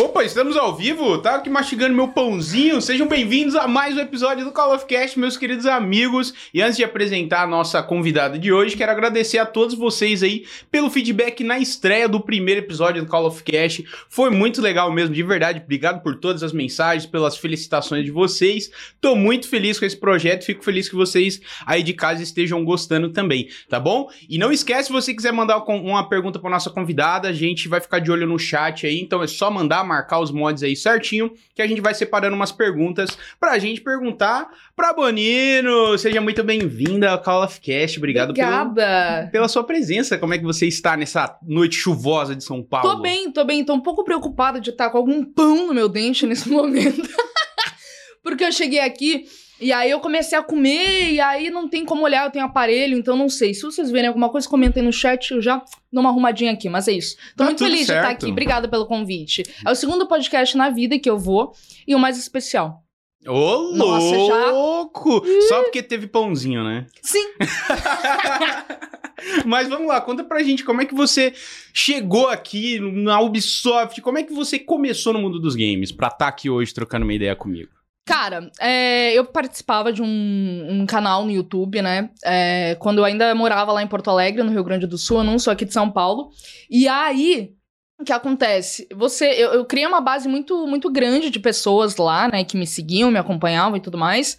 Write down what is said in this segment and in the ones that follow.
Opa, estamos ao vivo? Tava aqui mastigando meu pãozinho. Sejam bem-vindos a mais um episódio do Call of Cast, meus queridos amigos. E antes de apresentar a nossa convidada de hoje, quero agradecer a todos vocês aí pelo feedback na estreia do primeiro episódio do Call of Cast. Foi muito legal mesmo, de verdade. Obrigado por todas as mensagens, pelas felicitações de vocês. Tô muito feliz com esse projeto, fico feliz que vocês aí de casa estejam gostando também, tá bom? E não esquece, se você quiser mandar uma pergunta para nossa convidada, a gente vai ficar de olho no chat aí, então é só mandar marcar os mods aí certinho, que a gente vai separando umas perguntas pra gente perguntar pra Bonino. Seja muito bem-vinda ao Call of Cast. Obrigado pelo, pela sua presença. Como é que você está nessa noite chuvosa de São Paulo? Tô bem, tô bem. Tô um pouco preocupada de estar com algum pão no meu dente nesse momento. Porque eu cheguei aqui e aí eu comecei a comer, e aí não tem como olhar, eu tenho aparelho, então não sei. Se vocês verem alguma coisa, comentem no chat, eu já dou uma arrumadinha aqui, mas é isso. Tô tá muito feliz certo. de estar aqui. Obrigada pelo convite. É o segundo podcast na vida que eu vou, e o mais especial. Ô, Nossa, louco! Já... Só porque teve pãozinho, né? Sim. Mas vamos lá, conta pra gente como é que você chegou aqui na Ubisoft, como é que você começou no mundo dos games pra estar tá aqui hoje trocando uma ideia comigo? Cara, é, eu participava de um, um, canal no YouTube, né? É, quando eu ainda morava lá em Porto Alegre, no Rio Grande do Sul, eu não sou aqui de São Paulo. E aí, o que acontece? Você, eu, eu criei uma base muito, muito grande de pessoas lá, né? Que me seguiam, me acompanhavam e tudo mais.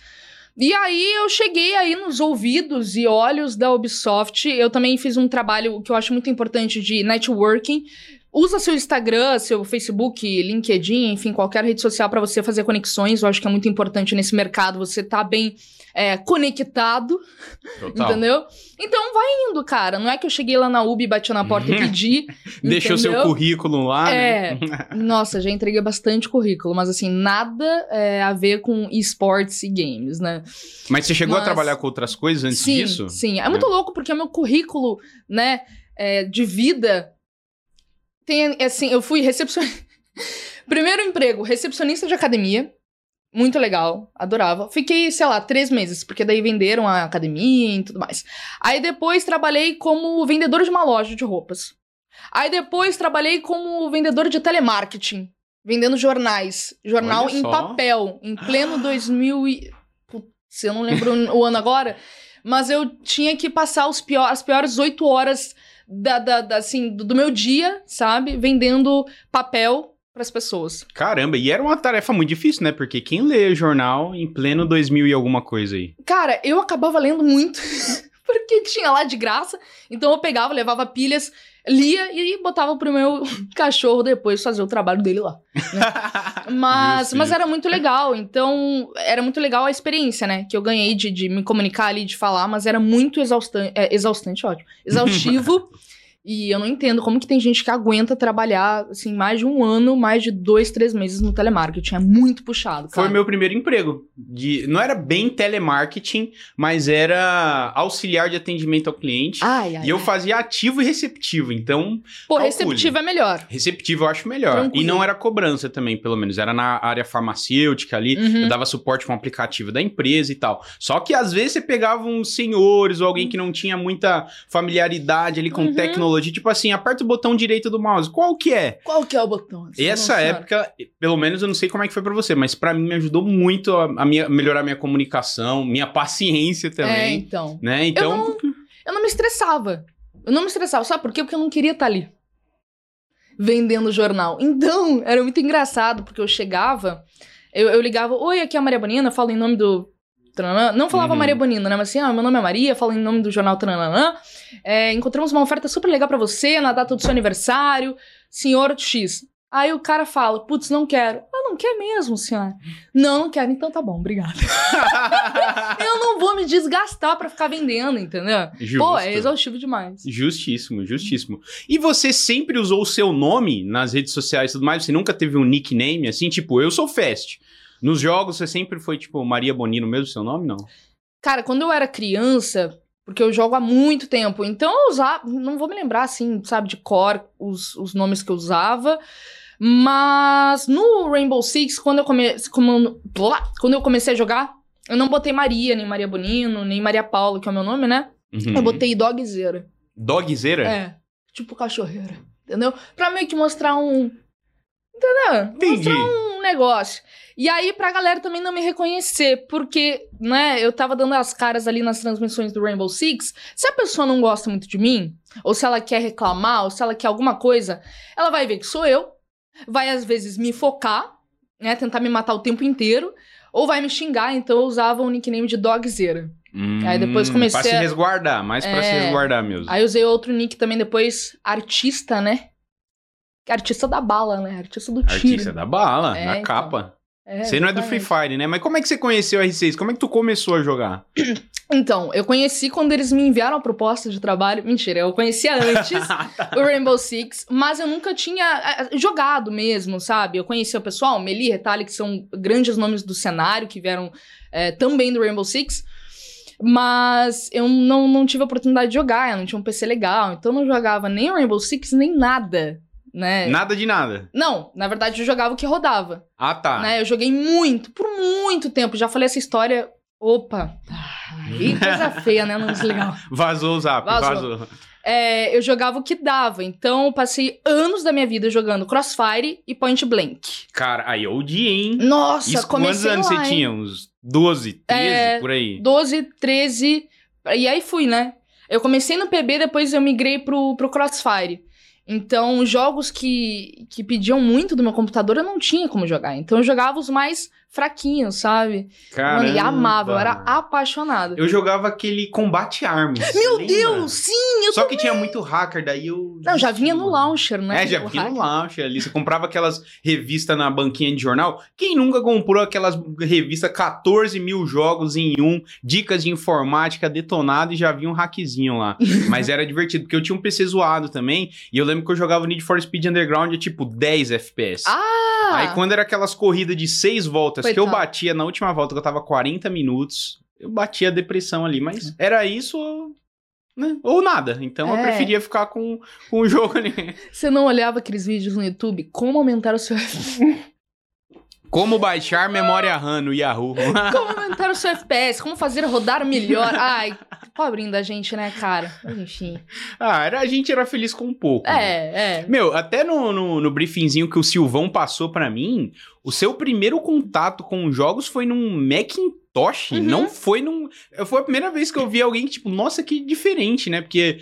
E aí eu cheguei aí nos ouvidos e olhos da Ubisoft. Eu também fiz um trabalho que eu acho muito importante de networking Usa seu Instagram, seu Facebook, LinkedIn, enfim, qualquer rede social para você fazer conexões. Eu acho que é muito importante nesse mercado você tá bem é, conectado. Total. Entendeu? Então vai indo, cara. Não é que eu cheguei lá na UB, bati na porta e pedi. Deixou seu currículo lá. É. Né? Nossa, já entreguei bastante currículo, mas assim, nada é, a ver com esportes e games, né? Mas você chegou mas... a trabalhar com outras coisas antes sim, disso? Sim, é muito é. louco porque o meu currículo, né, é, de vida tem, assim, eu fui recepcionista. Primeiro emprego, recepcionista de academia. Muito legal, adorava. Fiquei, sei lá, três meses, porque daí venderam a academia e tudo mais. Aí depois trabalhei como vendedor de uma loja de roupas. Aí depois trabalhei como vendedor de telemarketing, vendendo jornais. Jornal em papel, em pleno 2000 e... Putz, eu não lembro o ano agora. Mas eu tinha que passar os pior, as piores oito horas da, da, da assim, do, do meu dia, sabe? Vendendo papel para as pessoas. Caramba, e era uma tarefa muito difícil, né? Porque quem lê jornal em pleno 2000 e alguma coisa aí? Cara, eu acabava lendo muito. porque tinha lá de graça. Então eu pegava, levava pilhas, lia e botava pro meu cachorro depois fazer o trabalho dele lá. Né? Mas, mas era muito legal. Então, era muito legal a experiência, né? Que eu ganhei de, de me comunicar ali, de falar, mas era muito exaustante. É, exaustante, ótimo. Exaustivo. E eu não entendo como que tem gente que aguenta trabalhar, assim, mais de um ano, mais de dois, três meses no telemarketing. É muito puxado, cara. Foi meu primeiro emprego. De, não era bem telemarketing, mas era auxiliar de atendimento ao cliente. Ai, ai, e eu ai. fazia ativo e receptivo, então... Pô, calcule. receptivo é melhor. Receptivo eu acho melhor. Tranquilo. E não era cobrança também, pelo menos. Era na área farmacêutica ali. Uhum. Eu dava suporte com o aplicativo da empresa e tal. Só que às vezes você pegava uns senhores ou alguém que não tinha muita familiaridade ali com uhum. tecnologia tecnologia, tipo assim, aperta o botão direito do mouse. Qual que é? Qual que é o botão? Essa Nossa época, pelo menos eu não sei como é que foi para você, mas para mim me ajudou muito a, a minha, melhorar minha comunicação, minha paciência também. É, então. Né? Então. Eu não, eu não me estressava. Eu não me estressava, sabe por quê? Porque eu não queria estar tá ali vendendo jornal. Então, era muito engraçado, porque eu chegava, eu, eu ligava, oi, aqui é a Maria Bonina, falo em nome do Trananã. Não falava uhum. Maria Bonina, né? Mas assim, ah, meu nome é Maria, falo em nome do jornal Trananã. É, encontramos uma oferta super legal para você na data do seu aniversário, senhor X. Aí o cara fala, putz, não quero. Ah, não quer mesmo, senhora? Não, não quero. Então tá bom, obrigada. eu não vou me desgastar para ficar vendendo, entendeu? Justo. Pô, é exaustivo demais. Justíssimo, justíssimo. E você sempre usou o seu nome nas redes sociais e tudo mais? Você nunca teve um nickname assim? Tipo, eu sou Fast. Nos jogos você sempre foi, tipo, Maria Bonino mesmo, seu nome, não? Cara, quando eu era criança, porque eu jogo há muito tempo, então eu usava, não vou me lembrar, assim, sabe, de cor, os, os nomes que eu usava, mas no Rainbow Six, quando eu, come, quando eu comecei a jogar, eu não botei Maria, nem Maria Bonino, nem Maria Paula, que é o meu nome, né? Uhum. Eu botei Dogzeira. Dogzeira? É, tipo cachorreira, entendeu? Pra meio que mostrar um Entendeu? Entendi. um negócio. E aí, pra galera também não me reconhecer, porque, né, eu tava dando as caras ali nas transmissões do Rainbow Six. Se a pessoa não gosta muito de mim, ou se ela quer reclamar, ou se ela quer alguma coisa, ela vai ver que sou eu, vai às vezes me focar, né, tentar me matar o tempo inteiro, ou vai me xingar, então eu usava o nickname de Dogzera. Aí depois Hum, comecei Pra se resguardar, mais pra se É. resguardar mesmo. Aí usei outro nick também depois, artista, né? Artista da bala, né? Artista do tiro. Artista da bala, É, na então. capa. É, Você não é do Free exatamente. Fire, né? Mas como é que você conheceu o R6? Como é que tu começou a jogar? Então, eu conheci quando eles me enviaram a proposta de trabalho. Mentira, eu conhecia antes o Rainbow Six, mas eu nunca tinha eh, jogado mesmo, sabe? Eu conhecia o pessoal, Meli, Retali, que são grandes nomes do cenário, que vieram eh, também do Rainbow Six. Mas eu não, não tive a oportunidade de jogar, eu não tinha um PC legal, então eu não jogava nem o Rainbow Six, nem nada, né? Nada de nada. Não, na verdade eu jogava o que rodava. Ah, tá. né? Eu joguei muito, por muito tempo. Já falei essa história. Opa! Aí coisa feia, né? Não deslegal. Vazou o zap, Vazou. vazou. É, eu jogava o que dava. Então, eu passei anos da minha vida jogando Crossfire e Point Blank. Cara, aí OG, hein? Nossa, Isso, quantos comecei anos lá, você tinha? Uns 12, 13, É, por aí? 12, 13. E aí fui, né? Eu comecei no PB, depois eu migrei pro, pro Crossfire. Então, jogos que, que pediam muito do meu computador, eu não tinha como jogar. Então, eu jogava os mais fraquinhos, sabe? Caramba. Mano, e amava, eu era apaixonada. Eu jogava aquele Combate Arms. Meu? Deus, sim, eu Só que tinha muito hacker, daí eu. Não, já vinha no launcher, né? É, já O vinha no launcher ali. Você comprava aquelas revistas na banquinha de jornal. Quem nunca comprou aquelas revistas 14 mil jogos em um, dicas de informática detonado e já vinha um hackzinho lá. Mas era divertido, porque eu tinha um PC zoado também. E eu lembro que eu jogava Need for Speed Underground a tipo 10 FPS. Ah! Aí quando era aquelas corridas de seis voltas que eu Coitado. batia na última volta, que eu tava 40 minutos, eu batia a depressão ali. Mas era isso ou, né, ou nada. Então eu É. preferia ficar com, com o jogo ali. Você não olhava aqueles vídeos no YouTube? Como aumentar o seu Como baixar memória RAM no Yahoo. Como aumentar o seu FPS? Como fazer rodar melhor? Ai, pobrinho da gente, né, cara? Mas enfim. ah, era, a gente era feliz com um pouco. né? É, é. Meu, até no, no, no briefingzinho que o Silvão passou pra mim, o seu primeiro contato com jogos foi num Macintosh, Uhum. não foi num... Foi a primeira vez que eu vi alguém que, tipo, nossa, que diferente, né? Porque...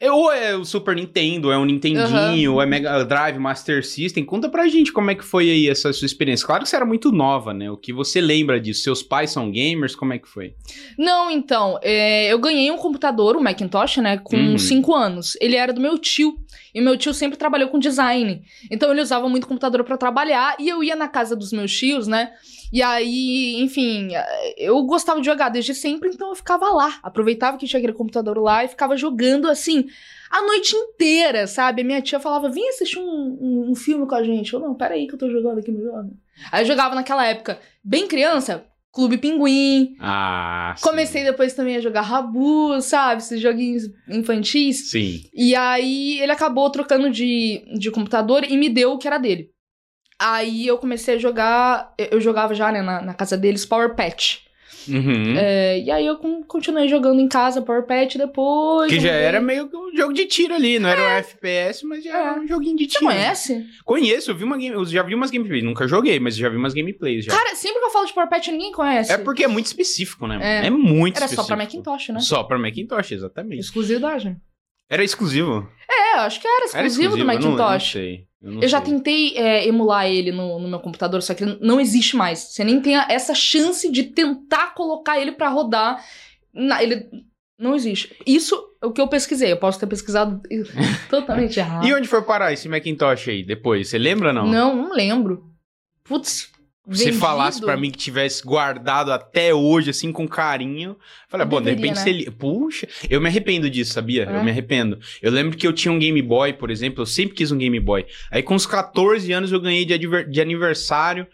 é- Ou é o Super Nintendo, é o Nintendinho, ou é Mega Drive, Master System. Conta pra gente como é que foi aí essa sua experiência. Claro que você era muito nova, né? O que você lembra disso? Seus pais são gamers? Como é que foi? Não, então, é, eu ganhei um computador, o Macintosh, né, com Uhum. 5 anos. Ele era do meu tio. E meu tio sempre trabalhou com design. Então ele usava muito computador pra trabalhar e eu ia na casa dos meus tios, né? E aí, enfim, eu gostava de jogar desde sempre, então eu ficava lá. Aproveitava que tinha aquele computador lá e ficava jogando assim a noite inteira, sabe? Minha tia falava: vem assistir um, um- um filme com a gente. Eu, não, peraí que eu tô jogando aqui no jogo. Aí eu jogava naquela época, bem criança, Clube Pinguim. Ah, sim. Comecei depois também a jogar Rabu, sabe? Esses joguinhos infantis. Sim. E aí ele acabou trocando de, de computador e me deu o que era dele. Aí eu comecei a jogar. eu- jogava já, né, na, na casa deles, Power Patch. Uhum. É, e aí eu con- continuei jogando em casa Power Patch depois. Que já joguei- era meio que um jogo de tiro ali, não era um FPS, mas já era É. um joguinho de Você tiro. conhece? Conheço, eu, vi uma game, eu já vi umas gameplays. Nunca joguei, mas já vi umas gameplays já. Cara, sempre que eu falo de Power Patch, ninguém conhece. é porque é muito específico, né? É. É, muito Era específico. só pra Macintosh, né? Só pra Macintosh, exatamente. Exclusividade. Era exclusivo. É, acho que era Era exclusivo, do eu não- Eu não, Macintosh. sei. Eu, Eu já tentei é, emular ele no, no meu computador, só que ele não existe mais. Você nem tem essa chance de tentar colocar ele pra rodar. Na- ele não existe. Isso é o que eu pesquisei. Eu posso ter pesquisado totalmente errado. E onde foi parar esse Macintosh aí depois? Você lembra não? Não, não lembro. Putz. Se vendido. falasse pra mim que tivesse guardado até hoje, assim, com carinho. Falei, bom, de repente né? você. Puxa, eu me arrependo disso, sabia? É? Eu me arrependo. Eu lembro que eu tinha um Game Boy, por exemplo, eu sempre quis um Game Boy. Aí com uns 14 anos eu ganhei de, de aniversário.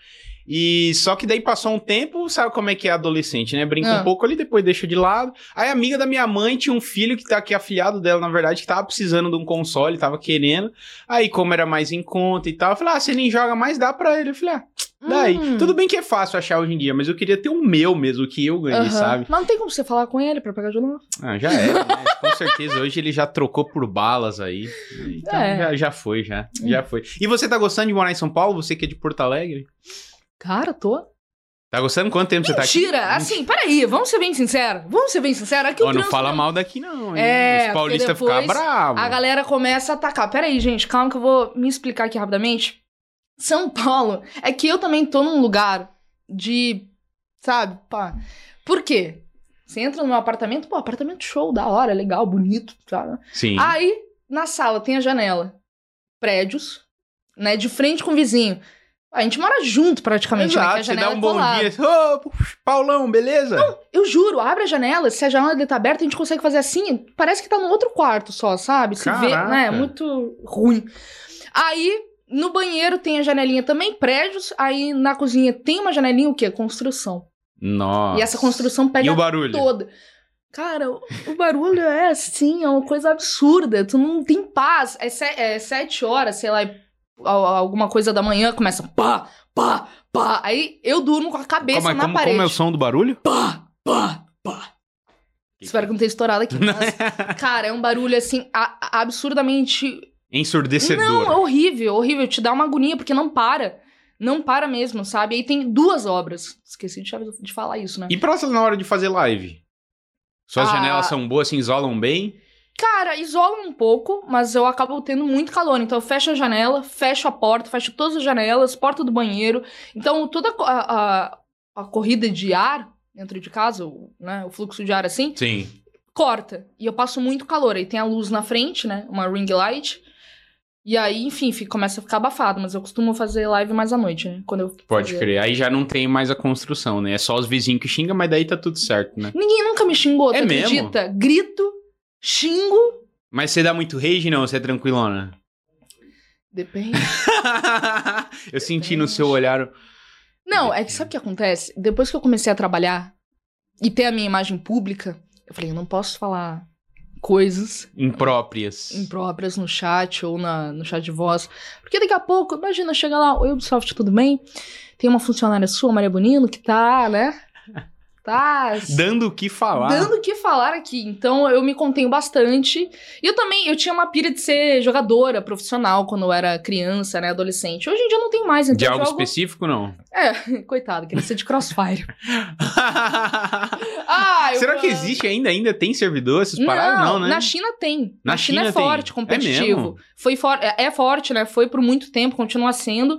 E só que daí passou um tempo, sabe como é que é adolescente, né? Brinca Ah. um pouco ali, depois deixa de lado. Aí a amiga da minha mãe tinha um filho que tá aqui afiliado dela, na verdade, que tava precisando de um console, tava querendo. Aí, como era mais em conta e tal, eu falei, ah, você nem joga mais, dá pra ele. Eu falei, ah, Daí, Hum. tudo bem que é fácil achar hoje em dia, mas eu queria ter o meu mesmo, que eu ganhei, Aham. sabe? Mas não tem como você falar com ele pra pegar de novo. Ah, já é, né? Com certeza hoje ele já trocou por balas aí. Então É. já, já foi, já. Já foi. E você tá gostando de morar em São Paulo? Você que é de Porto Alegre? Cara, tô. Tá gostando? Quanto tempo você tá aqui? Mentira! Assim, peraí, vamos ser bem sinceros. Vamos ser bem sinceros. Aqui o Ó, não trânsito fala mal daqui não? É, Os paulistas ficam bravos. A galera começa a atacar. Peraí, gente, calma que eu vou me explicar aqui rapidamente. São Paulo é que eu também tô num lugar de. Sabe? Pá. Por quê? Você entra no meu apartamento, pô, apartamento show, da hora, legal, bonito, sabe? Sim. Aí, na sala tem a janela. Prédios, né? De frente com o vizinho. A gente mora junto praticamente, né? Que a Exato, você dá um é bom colada. dia. Ô, Paulão, beleza? Eu juro, abre a janela, se a janela dele tá aberta, a gente consegue fazer assim, parece que tá no outro quarto só, sabe? Se vê, né? É muito ruim. Aí, no banheiro tem a janelinha também, prédios, aí na cozinha tem uma janelinha, o quê? Construção. Nossa. E essa construção pega E o barulho? toda. Cara, o barulho é assim, é uma coisa absurda. Tu não tem paz. É, se- é sete horas, sei lá, e alguma coisa da manhã, começa pá, pá, pá. Aí eu durmo com a cabeça Como, na como, parede. como é o som do barulho? Pá, pá, pá. Espero que não tenha estourado aqui. Mas, cara, é um barulho assim, a- absurdamente. Ensurdecedor. Não, é horrível, horrível. Te dá uma agonia, porque não para. Não para mesmo, sabe? Aí tem duas obras. Esqueci de, de falar isso, né? E pra você na hora de fazer live? Suas Ah. janelas são boas, se isolam bem? Cara, isola um pouco, mas eu acabo tendo muito calor. Então eu fecho a janela, fecho a porta, fecho todas as janelas, porta do banheiro. Então toda a a, a, corrida de ar dentro de casa, o, né, o fluxo de ar assim, Sim. corta. E eu passo muito calor. Aí tem a luz na frente, né? Uma ring light. E aí, enfim, fica- começa a ficar abafado. Mas eu costumo fazer live mais à noite, né? Quando eu Pode fazia. crer. Aí já não tem mais a construção, né? É só os vizinhos que xingam, mas daí tá tudo certo, né? Ninguém nunca me xingou, tu É mesmo? acredita? Grito, xingo. Mas você dá muito rage, não? Você é tranquilona? Depende. eu senti no seu olhar. Não, é que sabe o que acontece? Depois que eu comecei a trabalhar e ter a minha imagem pública, eu falei, eu não posso falar coisas Impróprias. impróprias no chat ou na, no chat de voz. Porque daqui a pouco, imagina, chega lá, oi Ubisoft, tudo bem? Tem uma funcionária sua, Maria Bonino, que tá, né? Tá. Dando o que falar. Dando o que falar aqui. Então eu me contenho bastante. E eu também, eu tinha uma pira de ser jogadora profissional quando eu era criança, né? Adolescente. Hoje em dia eu não tenho mais, então De algo jogo... específico, não? É, coitado, queria ser de crossfire. Ah, eu Será que existe ainda? Ainda tem servidor essas paradas? Não, né? Na China tem. Na Na, China, China é tem. forte, É competitivo. mesmo? Foi for é, é forte, né? Foi por muito tempo, continua sendo.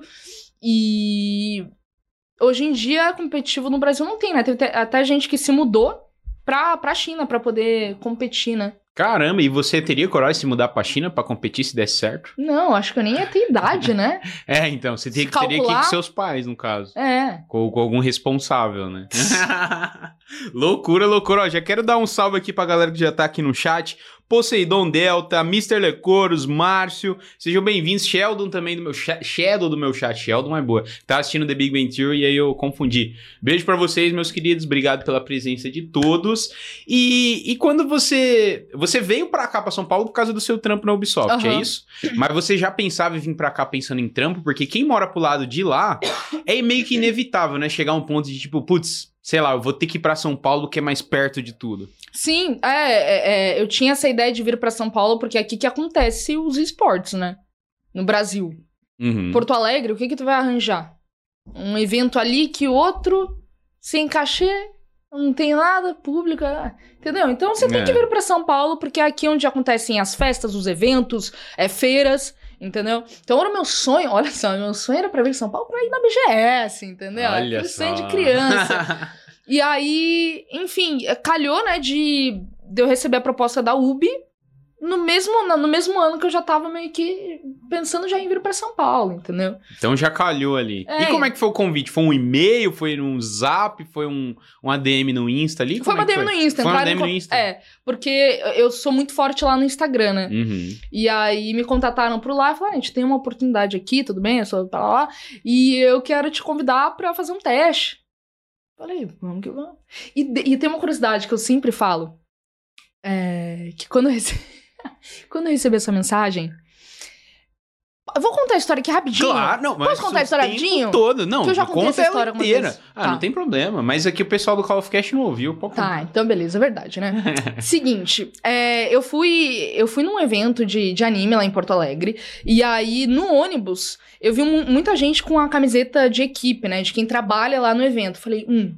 E hoje em dia competitivo no Brasil não tem, né? Teve até- gente que se mudou pra, pra China pra poder competir, né? Caramba, e você teria coragem de se mudar pra China pra competir se desse certo? Não, acho que eu nem ia ter idade, né? É, então, você teria, teria que ir com seus pais, no caso. É. Com, com algum responsável, né? loucura, loucura. Ó, já quero dar um salve aqui pra galera que já tá aqui no chat. Poseidon Delta, Mr. Lecoros, Márcio, sejam bem-vindos. Sheldon também do meu chat. Shadow do meu chat. Sheldon é boa. Tá assistindo The Big Bang Theory e aí eu confundi. Beijo pra vocês, meus queridos. Obrigado pela presença de todos. E, e quando você. Você veio pra cá, pra São Paulo, por causa do seu trampo na Ubisoft, é Aham. isso? Mas você já pensava em vir pra cá pensando em trampo? Porque quem mora pro lado de lá é meio que inevitável, né? Chegar a um ponto de tipo, putz, sei lá, eu vou ter que ir pra São Paulo, que é mais perto de tudo. Sim, é, é, é, eu tinha essa ideia de vir pra São Paulo porque é aqui que acontece os esportes, né? No Brasil. Uhum. Porto Alegre, o que que tu vai arranjar? Um evento ali que outro, sem cachê, não tem nada, público, ah, entendeu? Então você tem É. que vir pra São Paulo, porque é aqui onde acontecem as festas, os eventos, é, feiras, entendeu? Então era o meu sonho, olha só, meu sonho era pra vir em São Paulo pra ir na BGS, entendeu? Olha Aquele sonho de criança. E aí, enfim, calhou, né, de, de eu receber a proposta da UB no mesmo, no mesmo ano que eu já tava meio que pensando já em vir pra São Paulo, entendeu? então já calhou ali. É. E como é que foi o convite? Foi um e-mail? Foi num zap? Foi um, um ADM no Insta ali? Foi Como uma é DM no Insta. Foi uma DM no Insta? É, porque eu sou muito forte lá no Instagram, né? Uhum. E aí me contataram por lá e falaram, "Ah, a gente tem uma oportunidade aqui, tudo bem? Eu sou pra lá. E eu quero te convidar pra fazer um teste. Falei, vamos que vamos. E, e tem uma curiosidade que eu sempre falo. É, que quando eu, rece... quando eu recebi essa mensagem, eu vou contar a história aqui rapidinho. Claro, não, mas Posso contar a história rapidinho? todo. Não, Que eu já contei essa história inteira. Ah, Tá. não tem problema. Mas aqui o pessoal do Call of Cast não ouviu. pode Tá, então beleza, é verdade, né? Seguinte, é, eu fui eu fui num evento de, de anime lá em Porto Alegre, e aí no ônibus eu vi mu- muita gente com a camiseta de equipe, né? De quem trabalha lá no evento. Falei, hum,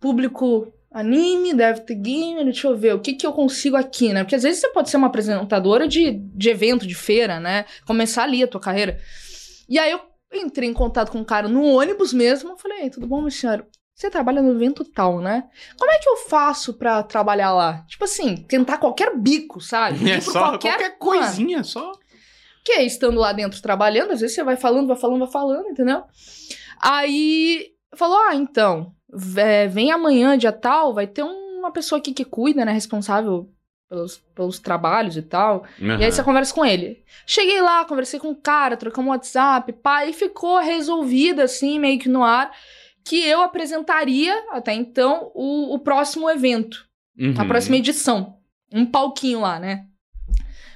público anime, deve ter gamer, deixa eu ver, o que que eu consigo aqui, né? Porque às vezes você pode ser uma apresentadora de, de evento, de feira, né? Começar ali a tua carreira. E aí eu entrei em contato com um cara no ônibus mesmo, falei, "Ei, tudo bom, meu senhor? Você trabalha no evento tal, né? Como é que eu faço pra trabalhar lá? Tipo assim, tentar qualquer bico, sabe? É só qualquer, coisinha, só. que é estando lá dentro trabalhando, às vezes você vai falando, vai falando, vai falando, entendeu? Aí falou: Ah, então, vé- vem amanhã, dia tal, vai ter uma pessoa aqui que cuida, né? Responsável pelos, pelos trabalhos e tal. E aí você conversa com ele. Cheguei lá, conversei com o cara, trocamos um WhatsApp, pá, e ficou resolvida, assim, meio que no ar, que eu apresentaria, até então, o, o próximo evento Uhum. a próxima edição. Um palquinho lá, né?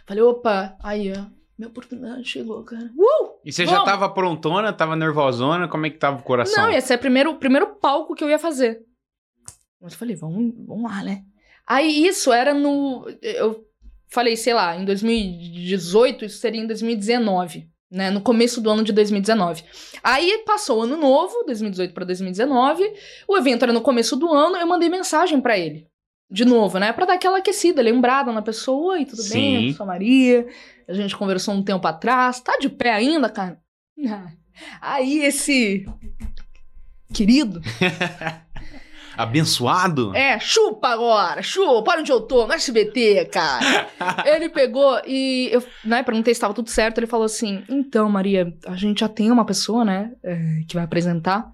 Falei, opa, aí, ó. Minha oportunidade chegou, cara. Uh! E você já Vamos. tava prontona, tava nervosona, como é que tava o coração? Não, ia ser o primeiro, primeiro palco que eu ia fazer. Mas eu falei, vamos, vamos lá, né? Aí isso era no. Eu falei, sei lá, em 2018, isso seria em 2019. Né, no começo do ano de 2019. Aí passou o ano novo, 2018 para 2019. O evento era no começo do ano, eu mandei mensagem pra ele. De novo, né? Pra dar aquela aquecida, lembrada na pessoa. Oi, tudo bem? Sim. Eu sou a Maria. A gente conversou um tempo atrás. Tá de pé ainda, cara? Aí esse querido, Abençoado? é, chupa agora, chupa, olha onde eu tô, no SBT, cara. ele pegou e eu, né, perguntei se estava tudo certo, ele falou assim, então, Maria, a gente já tem uma pessoa, né, é, que vai apresentar.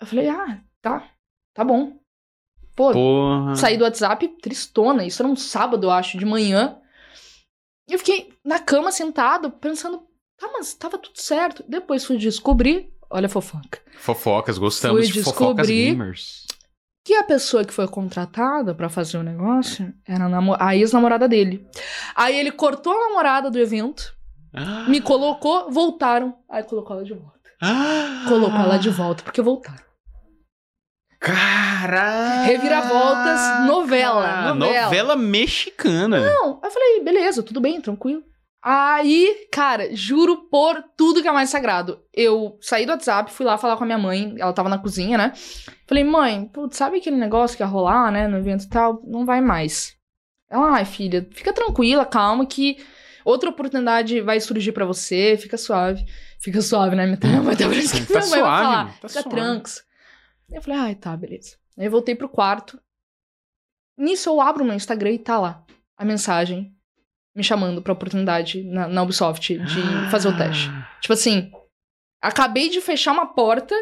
Eu falei, ah, tá, tá bom. Pô, Porra. saí do WhatsApp tristona, isso era um sábado, eu acho, de manhã. E eu fiquei na cama sentado, pensando, tá, mas tava tudo certo. Depois fui descobrir, olha a fofoca. Fofocas, gostamos Fui de fofocas gamers. que a pessoa que foi contratada pra fazer o negócio era a, a ex-namorada dele. Aí ele cortou a namorada do evento, Ah. me colocou, voltaram. Aí colocou ela de volta. Ah. Colocou ela de volta, porque voltaram. Caraca! Reviravoltas, novela, novela. Novela mexicana. Não, aí eu falei, beleza, tudo bem, tranquilo. Aí, cara, juro por tudo que é mais sagrado. Eu saí do WhatsApp, fui lá falar com a minha mãe, ela tava na cozinha, né? Falei, mãe, putz, sabe aquele negócio que ia rolar, né, no evento e tal? Não vai mais. Ela, ai, filha, fica tranquila, calma, que outra oportunidade vai surgir pra você, fica suave. Fica suave, né? Minha mãe tá Tá minha mãe vai suave, falar. tá fica suave. tranks. Eu falei, ai, tá, beleza. Aí eu voltei pro quarto. Nisso eu abro o meu Instagram e tá lá a mensagem me chamando pra oportunidade na, na Ubisoft de fazer o teste. Tipo assim, acabei de fechar uma porta,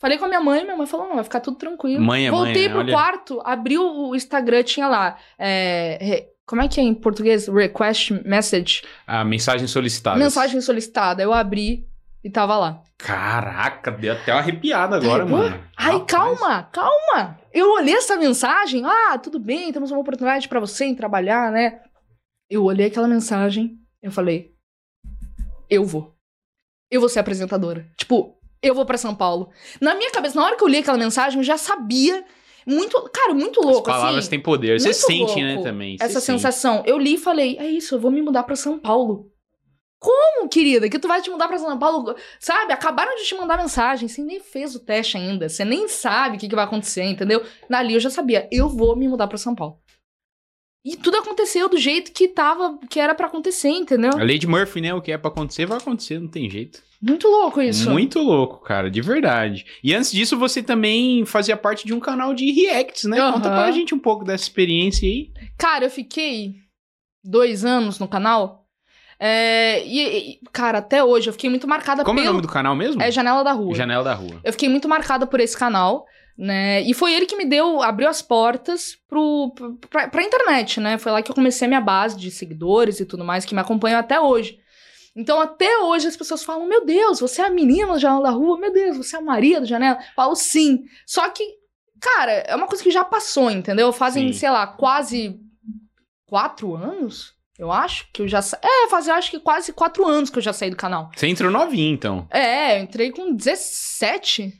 falei com a minha mãe, minha mãe falou, não, vai ficar tudo tranquilo. Mãe é Voltei mãe, pro olha. quarto, abri o Instagram, tinha lá, é, como é que é em português? Request message. A mensagem solicitada. Mensagem solicitada. Eu abri e tava lá. Caraca, deu até uma arrepiada agora, Pegou? mano. Ai, Rapaz. calma, calma. Eu olhei essa mensagem. Ah, tudo bem, temos uma oportunidade pra você em trabalhar, né? Eu olhei aquela mensagem, eu falei, eu vou. Eu vou ser apresentadora. Tipo, eu vou pra São Paulo. Na minha cabeça, na hora que eu li aquela mensagem, eu já sabia. Muito, cara, muito As louco, palavras assim. têm poder. Você sente, né, louco também. Você Essa sente. sensação. Eu li e falei, é isso, eu vou me mudar pra São Paulo. Como, querida, que tu vai te mudar pra São Paulo? Sabe, acabaram de te mandar mensagem, você nem fez o teste ainda, você nem sabe o que, que vai acontecer, entendeu? Dali eu já sabia, eu vou me mudar pra São Paulo. E tudo aconteceu do jeito que tava, que era pra acontecer, entendeu? A lei de Murphy, né? O que é pra acontecer, vai acontecer, não tem jeito. Muito louco isso. Muito louco, cara, de verdade. E antes disso, você também fazia parte de um canal de reacts, né? Conta Aham. pra gente um pouco dessa experiência aí. Cara, eu fiquei dois anos no canal. É, e, e, cara, até hoje eu fiquei muito marcada Como é o pelo. nome do canal mesmo? É Janela da Rua. Janela da Rua. Eu fiquei muito marcada por esse canal, né? E foi ele que me deu, abriu as portas pro, pra, pra internet, né? Foi lá que eu comecei a minha base de seguidores e tudo mais, que me acompanham até hoje. Então, até hoje, as pessoas falam: Meu Deus, você é a menina do Janela da Rua? Meu Deus, você é a Maria do Janela? Eu falo sim. Só que, cara, é uma coisa que já passou, entendeu? Fazem, Sim. sei lá, quase quatro anos? Eu acho que eu já. sa- É, fazia acho que quase quatro anos que eu já saí do canal. Você entrou novinho, então. É, eu entrei com 17.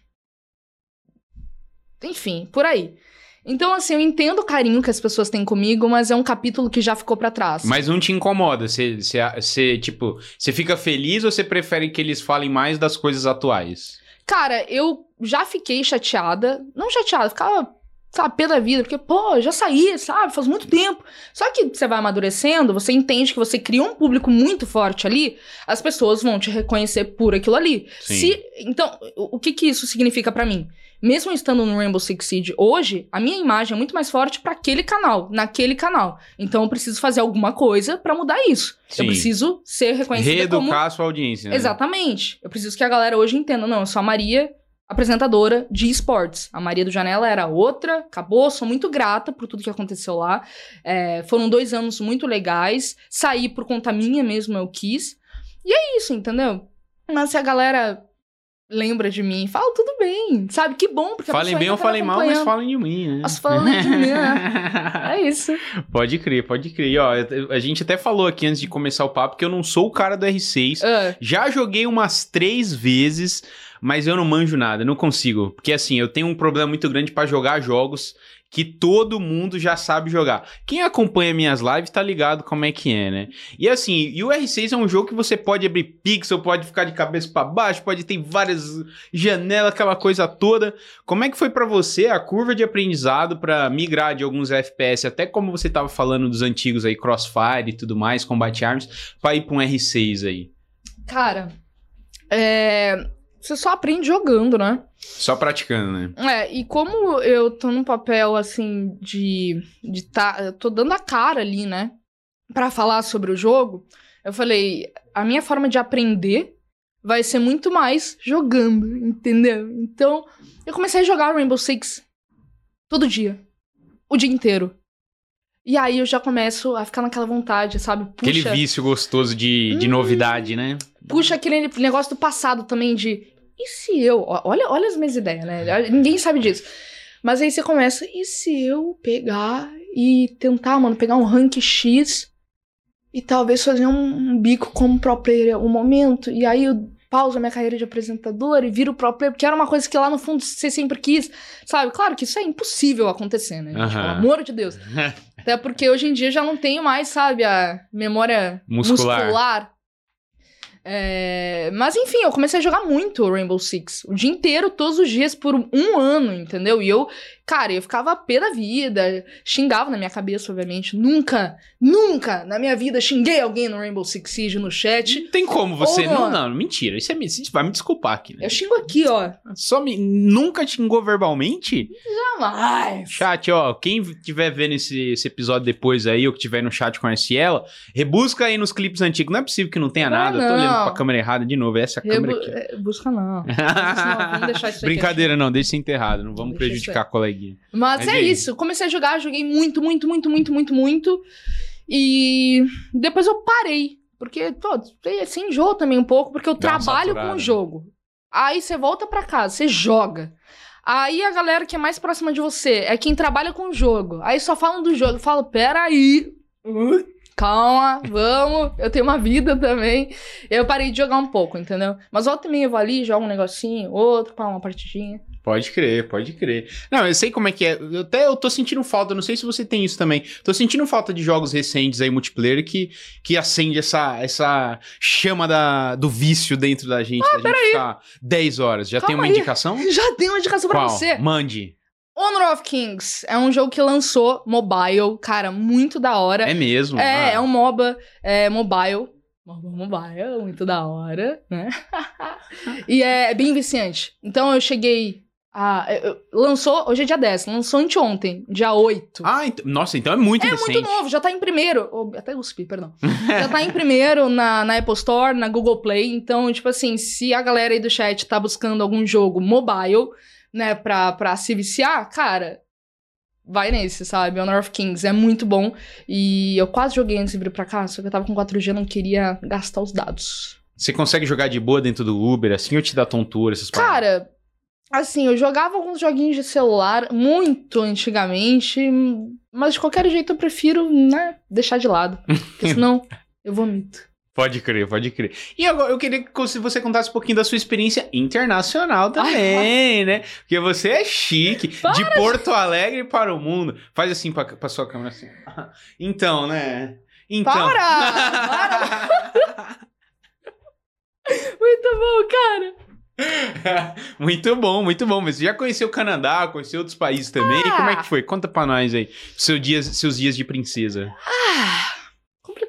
Enfim, por aí. Então, assim, eu entendo o carinho que as pessoas têm comigo, mas é um capítulo que já ficou pra trás. Mas não te incomoda? Você, tipo, você fica feliz ou você prefere que eles falem mais das coisas atuais? Cara, eu já fiquei chateada. Não chateada, ficava, sabe, pé da vida, porque, pô, já saí, sabe, faz muito tempo. Só que você vai amadurecendo, você entende que você criou um público muito forte ali, as pessoas vão te reconhecer por aquilo ali. Sim. Se, então, o que que isso significa pra mim? Mesmo estando no Rainbow Six Siege hoje, a minha imagem é muito mais forte pra aquele canal, naquele canal. Então eu preciso fazer alguma coisa pra mudar isso. Sim. Eu preciso ser reconhecida como Reeducar a sua audiência. né? Exatamente. Eu preciso que a galera hoje entenda. Não, eu sou a Maria, apresentadora de esportes. A Maria do Janela era outra, acabou. Sou muito grata por tudo que aconteceu lá. É, foram dois anos muito legais. Saí por conta minha mesmo, eu quis. E é isso, entendeu? Mas se a galera lembra de mim, fala tudo bem, sabe? Que bom, porque Falem bem ou tá falem mal, mas falem de mim, né? Mas falem de mim, né? É isso. Pode crer, pode crer. E, ó, a gente até falou aqui antes de começar o papo que eu não sou o cara do R6. Ah, Já joguei umas três vezes, mas eu não manjo nada, não consigo. Porque assim, eu tenho um problema muito grande pra jogar jogos que todo mundo já sabe jogar. Quem acompanha minhas lives tá ligado como é que é, né? E assim, e o R6 é um jogo que você pode abrir pixel, pode ficar de cabeça pra baixo, pode ter várias janelas, aquela coisa toda. Como é que foi pra você a curva de aprendizado pra migrar de alguns FPS, até como você tava falando dos antigos aí, Crossfire e tudo mais, Combat Arms, pra ir pra um R6 aí? cara, é, você só aprende jogando, né? Só praticando, né? É, e como eu tô num papel assim de. de tá, eu tô dando a cara ali, né? Pra falar sobre o jogo, eu falei, a minha forma de aprender vai ser muito mais jogando, entendeu? Então, eu comecei a jogar Rainbow Six todo dia. O dia inteiro. E aí eu já começo a ficar naquela vontade, sabe? Puxa, Aquele vício gostoso de, de Hum. novidade, né? puxa aquele negócio do passado também de. E se eu. Olha, olha as minhas ideias, né? Ninguém sabe disso. Mas aí você começa, e se eu pegar e tentar, mano, pegar um rank X e talvez fazer um, um bico como pro player algum momento, e aí eu pauso a minha carreira de apresentador e viro pro player, porque era uma coisa que lá no fundo você sempre quis, sabe? Claro que isso é impossível acontecer, né? gente? Pelo amor de Deus. Até porque hoje em dia já não tenho mais, sabe, a memória Muscular. muscular. É, Mas enfim, eu comecei a jogar muito Rainbow Six. O dia inteiro, todos os dias, por um ano, entendeu? E eu, cara, eu ficava a pé da vida. Xingava na minha cabeça, obviamente. Nunca, nunca na minha vida xinguei alguém no Rainbow Six Siege no chat. Não tem como você. Ô, Não, não, mentira. Isso é você vai me desculpar aqui, né? Eu xingo aqui, ó. Só me. Nunca xingou verbalmente? Jamais. Chat, ó. Quem estiver vendo esse, esse episódio depois aí, ou que tiver no chat conhece ela, rebusca aí nos clipes antigos. Não é possível que não tenha Não, nada. Eu tô olhando não. pra câmera errada de novo. Essa é a câmera Rebu- aqui. ó. é, busca não. Senão, vamos deixar isso aqui Brincadeira, não, deixa isso enterrado. Não vamos Deixa prejudicar a coleguinha. Mas, Mas é aí? isso. Comecei a jogar, joguei muito, muito, muito, muito, muito, muito. E depois eu parei. Porque, pô, você enjoa também um pouco, porque eu Dá trabalho com o jogo. Aí você volta pra casa, você joga. Aí a galera que é mais próxima de você é quem trabalha com o jogo. Aí só falam do jogo. Eu falo, peraí. Uh, Calma, vamos. Eu tenho uma vida também. Eu parei de jogar um pouco, entendeu? Mas volta e meia eu vou ali, jogo um negocinho, outro, pá, uma partidinha. Pode crer, pode crer. Não, eu sei como é que é. Eu até eu tô sentindo falta, não sei se você tem isso também. Tô sentindo falta de jogos recentes aí, multiplayer, que, que acende essa, essa chama da, do vício dentro da gente. da gente ficar 10 horas. Já tem Calma uma aí. indicação? Já tenho uma indicação pra Qual? você. Mande. Honor of Kings é um jogo que lançou mobile, cara, muito da hora. É mesmo? É, Ah. é um MOBA é, mobile. MOBA mobile, muito da hora, né? e é bem viciante. Então eu cheguei a. eu- lançou, hoje é dia 10, lançou anteontem, dia 8. Ah, ent- nossa, então é muito É recente. muito novo, já tá em primeiro. Oh, até cuspi, perdão. já tá em primeiro na, na Apple Store, na Google Play. Então, tipo assim, se a galera aí do chat tá buscando algum jogo mobile, né, pra, pra se viciar, cara, vai nesse, sabe? Honor of Kings é muito bom. E eu quase joguei antes de vir pra cá, só que eu tava com 4G e não queria gastar os dados. Você consegue jogar de boa dentro do Uber, assim, ou te dá tontura, essas paradas? Assim, eu jogava alguns joguinhos de celular muito antigamente. Mas de qualquer jeito eu prefiro, né, deixar de lado. Porque senão eu vomito. Pode crer, pode crer. E agora eu queria que você contasse um pouquinho da sua experiência internacional também, né? Porque você é chique, de Porto Alegre para o mundo. Faz assim pra, pra sua câmera assim. Então, né? Então. Para! para. muito bom, cara. muito bom, muito bom. Mas você já conheceu o Canadá, conheceu outros países também? Ah. Como é que foi? Conta pra nós aí. Seu dias, seus dias de princesa. Ah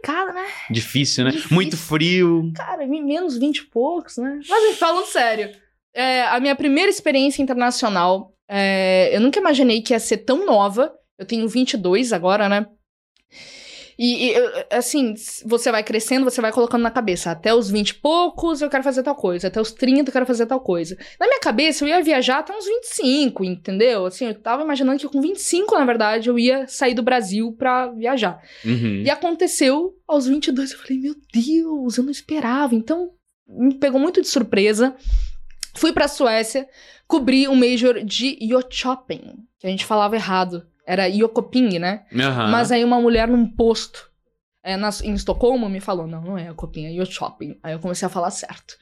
complicado, né? Difícil, né? Difícil. Muito frio. Cara, menos 20 e poucos, né? Mas falando sério, é, a minha primeira experiência internacional, é, eu nunca imaginei que ia ser tão nova. Eu tenho 22 agora, né? E, e, assim, você vai crescendo, você vai colocando na cabeça. Até os 20 e poucos eu quero fazer tal coisa. Até os 30 eu quero fazer tal coisa. Na minha cabeça, eu ia viajar até uns 25, entendeu? Assim, eu tava imaginando que com 25, na verdade, eu ia sair do Brasil pra viajar. Uhum. E aconteceu aos 22. Eu falei, meu Deus, eu não esperava. Então, me pegou muito de surpresa. Fui pra Suécia, cobri um major de yacht shopping, que a gente falava errado. Era Yokoping, né? Uhum. Mas aí uma mulher num posto é, na, em Estocolmo me falou: não, não é Yokoping, é Yacht Shopping. Aí eu comecei a falar certo.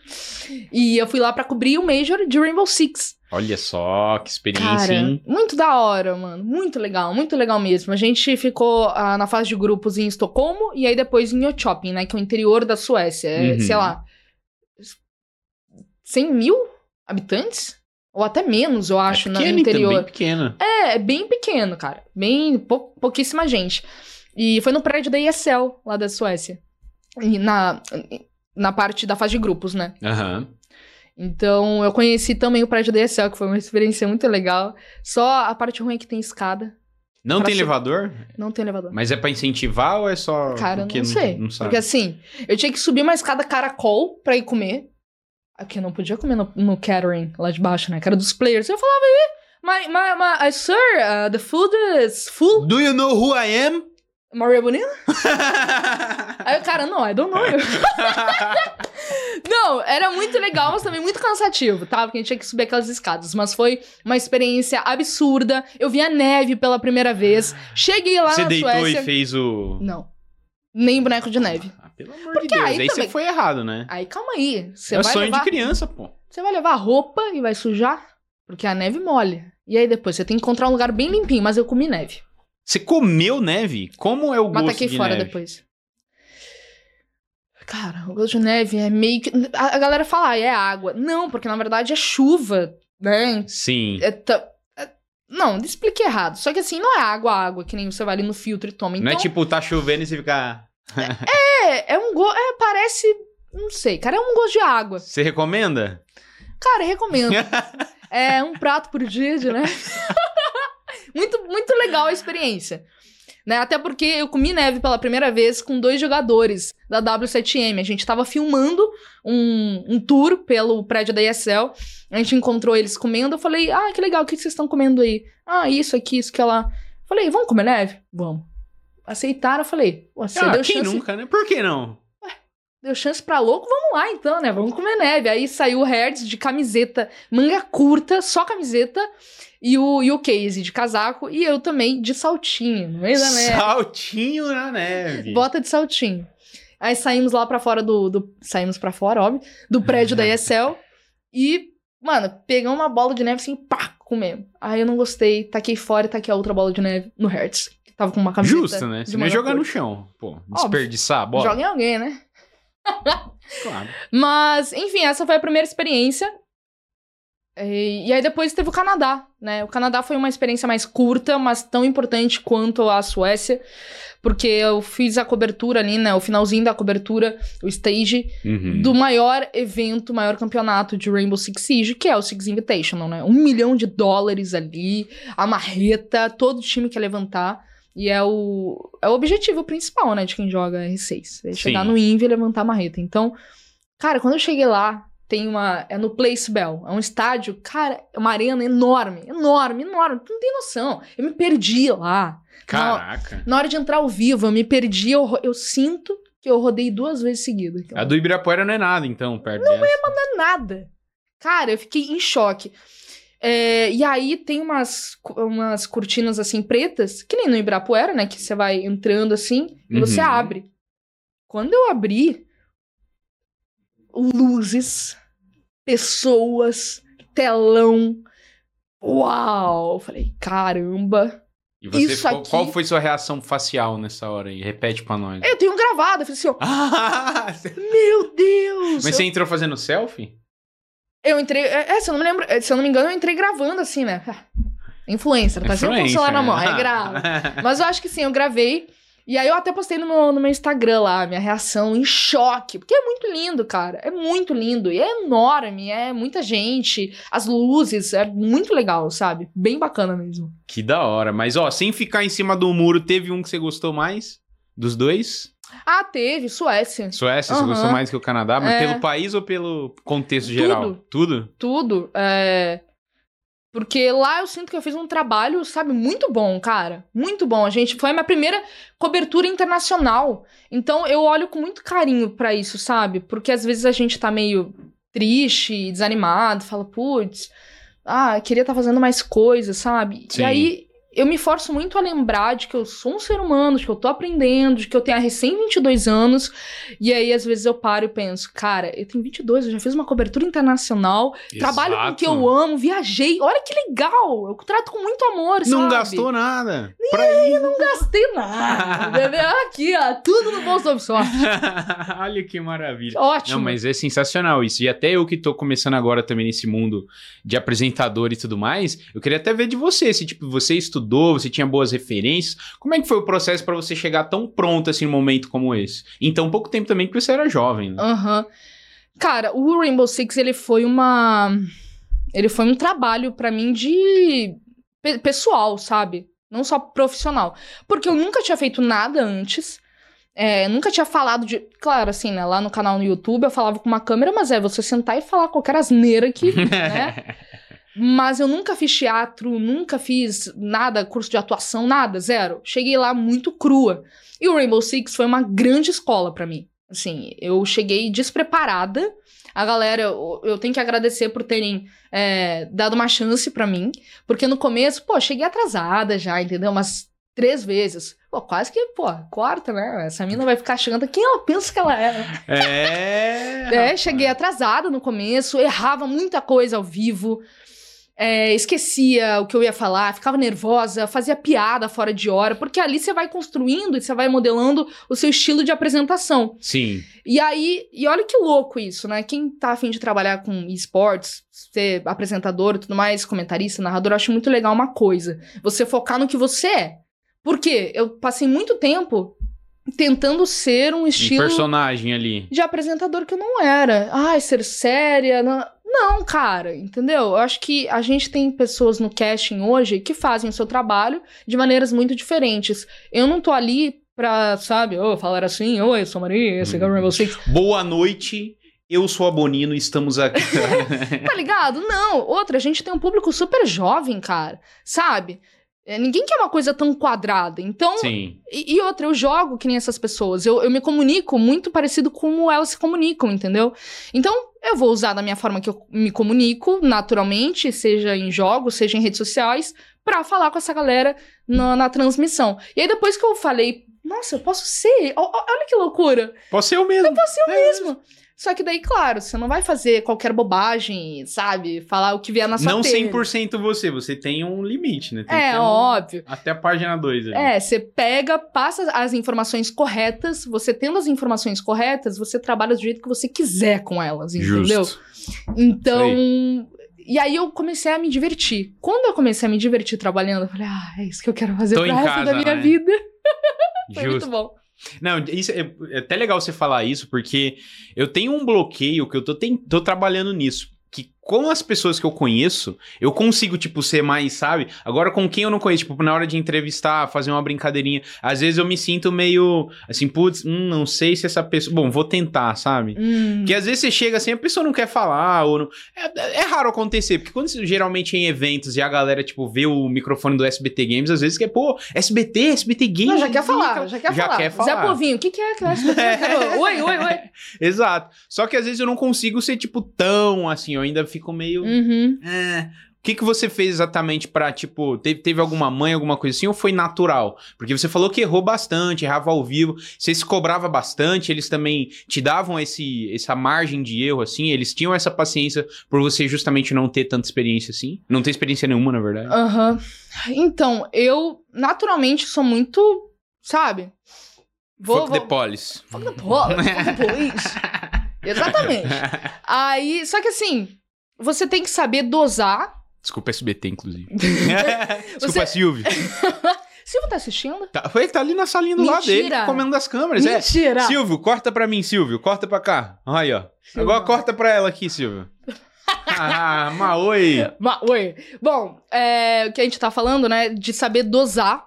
E eu fui lá para cobrir o Major de Rainbow Six. Olha só, que experiência, Cara, hein? Muito da hora, mano. Muito legal, muito legal mesmo. A gente ficou ah, na fase de grupos em Estocolmo e aí depois em Shopping, né? Que é o interior da Suécia. É, Uhum. Sei lá. 100 mil habitantes? Ou até menos, eu acho, é no pequeno, então, interior. bem pequeno. É, é bem pequeno, cara. Bem pou, pouquíssima gente. E foi no prédio da ESL, lá da Suécia. E na, na parte da fase de grupos, né? Aham. Então, eu conheci também o prédio da ESL, que foi uma experiência muito legal. Só a parte ruim é que tem escada. Não tem su- elevador? Não tem elevador. Mas é pra incentivar ou é só. Cara, não sei. Não sabe. Porque assim, eu tinha que subir uma escada caracol pra ir comer. Aqui eu não podia comer no, no catering lá de baixo, né? Que era dos players. Eu falava aí, my, my, my, sir, uh, the food is full. Do you know who I am? Maria Bonita? Aí o cara, não, I don't know you. Não, era muito legal, mas também muito cansativo, tá? Porque a gente tinha que subir aquelas escadas. Mas foi uma experiência absurda. Eu vi a neve pela primeira vez. Cheguei lá Você na deitou Suécia. e fez o. Não. Nem boneco de neve. Pelo amor Porque de Deus. aí Aí, também- você foi errado, né? Aí calma aí. Você é vai sonho levar. de criança, pô. Você vai levar roupa e vai sujar? Porque a neve molha. E aí depois você tem que encontrar um lugar bem limpinho, mas eu comi neve. Você comeu neve? Como é o Mas gosto taquei de fora neve? depois. Cara, o gosto de neve é meio que. A, galera fala, ah, é água. Não, porque na verdade é chuva, né? Sim. É ta- é- Não, expliquei errado. Só que assim, não é água, água, que nem você vai ali no filtro e toma. Então, Não é tipo, tá chovendo e você fica. É, é um gosto. É, parece. Não sei, cara, é um gosto de água. Você recomenda? Cara, recomendo. é um prato por dia, né? muito, muito legal a experiência. Né? Até porque eu comi neve pela primeira vez com dois jogadores da W7M. A gente tava filmando um, um tour pelo prédio da ESL. A gente encontrou eles comendo. Eu falei, ah, que legal, o que vocês estão comendo aí? Ah, isso aqui, isso que lá. Falei, vamos comer neve? Vamos. Aceitaram, eu falei, "Pô, você ah, deu quem chance nunca, né? Por que não? Deu chance pra louco, vamos lá então, né? Vamos comer neve. Aí saiu o Hertz de camiseta, manga curta, só camiseta, e o, e o Casey de casaco, e eu também de saltinho, no meio da neve. Saltinho na neve. Bota de saltinho. Aí saímos lá pra fora do, do. Saímos pra fora, óbvio, do prédio da ESL. E, mano, pegamos uma bola de neve assim, pá, comemos. Aí eu não gostei, taquei fora e taquei a outra bola de neve no Hertz. Tava com uma camiseta. Justo, né? Você não ia jogar no chão. Pô, desperdiçar a bola. Joga em alguém, né? Claro. Mas, enfim, essa foi a primeira experiência. E, e aí depois teve o Canadá, né? O Canadá foi uma experiência mais curta, mas tão importante quanto a Suécia, porque eu fiz a cobertura ali, né? O finalzinho da cobertura, o stage, Uhum. do maior evento, maior campeonato de Rainbow Six Siege, que é o Six Invitational, né? Um milhão de dólares ali, a marreta, todo time quer levantar. E é o, é o objetivo principal, né, de quem joga R6. É chegar Sim. no Invi e levantar a marreta. Então, cara, quando eu cheguei lá, tem uma. É no Place Bell. É um estádio, cara, é uma arena enorme, enorme, enorme. Tu não tem noção. Eu me perdi lá. Caraca. Na hora de entrar ao vivo, eu me perdi. Eu, eu sinto que eu rodei duas vezes seguidas. A do Ibirapuera não é nada, então, perto não dessa. é nada. Cara, eu fiquei em choque. É, e aí tem umas, umas cortinas assim pretas, que nem no Ibirapuera, né? Que você vai entrando assim e você Uhum. abre. Quando eu abri, luzes, pessoas, telão. Uau! Eu falei, caramba. E você, Isso qual, aqui- qual foi sua reação facial nessa hora aí? Repete pra nós. Eu tenho gravado. Eu falei assim, ó, meu Deus! Mas você entrou fazendo selfie? Eu entrei. É, é, se eu não me lembro. é, Se eu não me engano, eu entrei gravando assim, né? Influencer, tá sempre com o celular na mão, né? é grave. Mas eu acho que sim, eu gravei. E aí eu até postei no meu, no meu Instagram lá, minha reação em choque. Porque é muito lindo, cara. É muito lindo. E é enorme, é muita gente. As luzes, é muito legal, sabe? Bem bacana mesmo. Que da hora. Mas, ó, sem ficar em cima do muro, teve um que você gostou mais? Dos dois? Ah, teve, Suécia. Suécia, você Aham. gostou mais que o Canadá? Mas É. pelo país ou pelo contexto geral? Tudo? Tudo. É. Porque lá eu sinto que eu fiz um trabalho, sabe, muito bom, cara. Muito bom. A gente foi a minha primeira cobertura internacional. Então eu olho com muito carinho pra isso, sabe? Porque às vezes a gente tá meio triste, desanimado, fala, putz, ah, queria estar fazendo mais coisas, sabe? Sim. E aí eu me forço muito a lembrar de que eu sou um ser humano, de que eu tô aprendendo, de que eu tenho a recém 22 anos. E aí às vezes eu paro e penso, cara, eu tenho 22, eu já fiz uma cobertura internacional, Trabalho com o que eu amo, viajei. Olha que legal! Eu trato com muito amor, sabe? Não gastou nada. Pra ir. Não gastei nada. Aqui, ó, tudo no bolso do sorte. Olha que maravilha. Ótimo. Não, mas é sensacional isso. E até eu que tô começando agora também nesse mundo de apresentador e tudo mais, eu queria até ver de você, se tipo, você estudou, você tinha boas referências. Como é que foi o processo pra você chegar tão pronto assim num momento como esse? Em tão pouco tempo também que você era jovem, né? Aham. Cara, o Rainbow Six, ele foi uma... Ele foi um trabalho pra mim de... pe- pessoal, sabe? Não só profissional. Porque eu nunca tinha feito nada antes. É, nunca tinha falado de... Claro, assim, né? Lá no canal no YouTube eu falava com uma câmera, mas é você sentar e falar qualquer asneira que, né? Mas eu nunca fiz teatro, nunca fiz nada, curso de atuação, nada, zero. Cheguei lá muito crua. E o Rainbow Six foi uma grande escola pra mim. Assim, eu cheguei despreparada. A galera, eu, eu tenho que agradecer por terem é, dado uma chance pra mim. Porque no começo, pô, cheguei atrasada já, entendeu? Umas três vezes. Pô, quase que, pô, corta, né? Essa mina vai ficar achando quem ela pensa que ela é. É. É, cheguei atrasada no começo, errava muita coisa ao vivo, é, esquecia o que eu ia falar, ficava nervosa, fazia piada fora de hora, porque ali você vai construindo e você vai modelando o seu estilo de apresentação. Sim. E aí, e olha que louco isso, né? Quem tá afim de trabalhar com esportes, ser apresentador e tudo mais, comentarista, narrador, eu acho muito legal uma coisa: você focar no que você é. Por quê? Eu passei muito tempo tentando ser um Um estilo personagem ali. de apresentador que eu não era. Ai, ser séria. Não, não, cara, entendeu? Eu acho que a gente tem pessoas no casting hoje que fazem o seu trabalho de maneiras muito diferentes. Eu não tô ali pra, sabe, oh, falar assim, oi, eu sou Maria, esse aqui é o Rainbow Six. Boa noite. Eu sou a Bonino e estamos aqui. Tá ligado? Não. Outra, a gente tem um público super jovem, cara. Sabe? É, Ninguém quer uma coisa tão quadrada. Então, Sim. E, e outra, eu jogo que nem essas pessoas. Eu, eu me comunico muito parecido com como elas se comunicam, entendeu? Então, eu vou usar da minha forma que eu me comunico, naturalmente, seja em jogos, seja em redes sociais, pra falar com essa galera na, na transmissão. E aí, depois que eu falei, nossa, eu posso ser. Olha que loucura. Posso ser eu mesmo. Eu posso ser eu mesmo. Só que daí, claro, você não vai fazer qualquer bobagem, sabe? Falar o que vier na sua Não telha. 100% você, você tem um limite, né? Tem É, um- óbvio. Até a página 2 ali. É, você pega, passa as informações corretas, você tendo as informações corretas, você trabalha do jeito que você quiser com elas, entendeu? Justo. Então. E aí eu comecei a me divertir. Quando eu comecei a me divertir trabalhando, eu falei, ah, é isso que eu quero fazer Tô pro resto casa, da minha né? vida. Foi Justo. muito bom. Não, isso é, é até legal você falar isso, porque eu tenho um bloqueio que eu tô, ten- tô trabalhando nisso. Que com as pessoas que eu conheço, eu consigo, tipo, ser mais, sabe? Agora, com quem eu não conheço, tipo, na hora de entrevistar, fazer uma brincadeirinha, às vezes eu me sinto meio assim, putz, hum, não sei se essa pessoa. Bom, vou tentar, sabe? Hum. Porque às vezes você chega assim, a pessoa não quer falar, ou não... é, é raro acontecer, porque quando geralmente é em eventos e a galera, tipo, vê o microfone do SBT Games, às vezes quer, pô, SBT, SBT Games. Não, já quer falar, já quer já falar. quer falar. Zé Povinho, o que, que é que eu acho que quero? Oi, oi, oi. Exato. Só que às vezes eu não consigo ser, tipo, tão assim, eu ainda fico ficam meio. Uhum. É. O que, que você fez exatamente pra, tipo, teve, teve alguma mãe, alguma coisa assim, ou foi natural? Porque você falou que errou bastante, errava ao vivo, você se cobrava bastante, eles também te davam esse, essa margem de erro, assim, eles tinham essa paciência por você justamente não ter tanta experiência assim? Não ter experiência nenhuma, na verdade. Aham. Então, eu naturalmente sou muito, sabe? Vou, Fuck the vou... polis. Fuck the police, fuck the police. Exatamente. Aí, só que assim, você tem que saber dosar. Desculpa SBT, inclusive. Você- Desculpa, Silvio. Silvio tá assistindo? Tá, ele tá ali na salinha do lado dele, Mentira. comendo das câmeras. É. Mentira! Silvio, corta pra mim, Silvio. Corta pra cá. Aí, ó. Silvio. Agora corta pra ela aqui, Silvio. ah, Maoi. Ma- Oi. Bom, é, o que a gente tá falando, né? De saber dosar.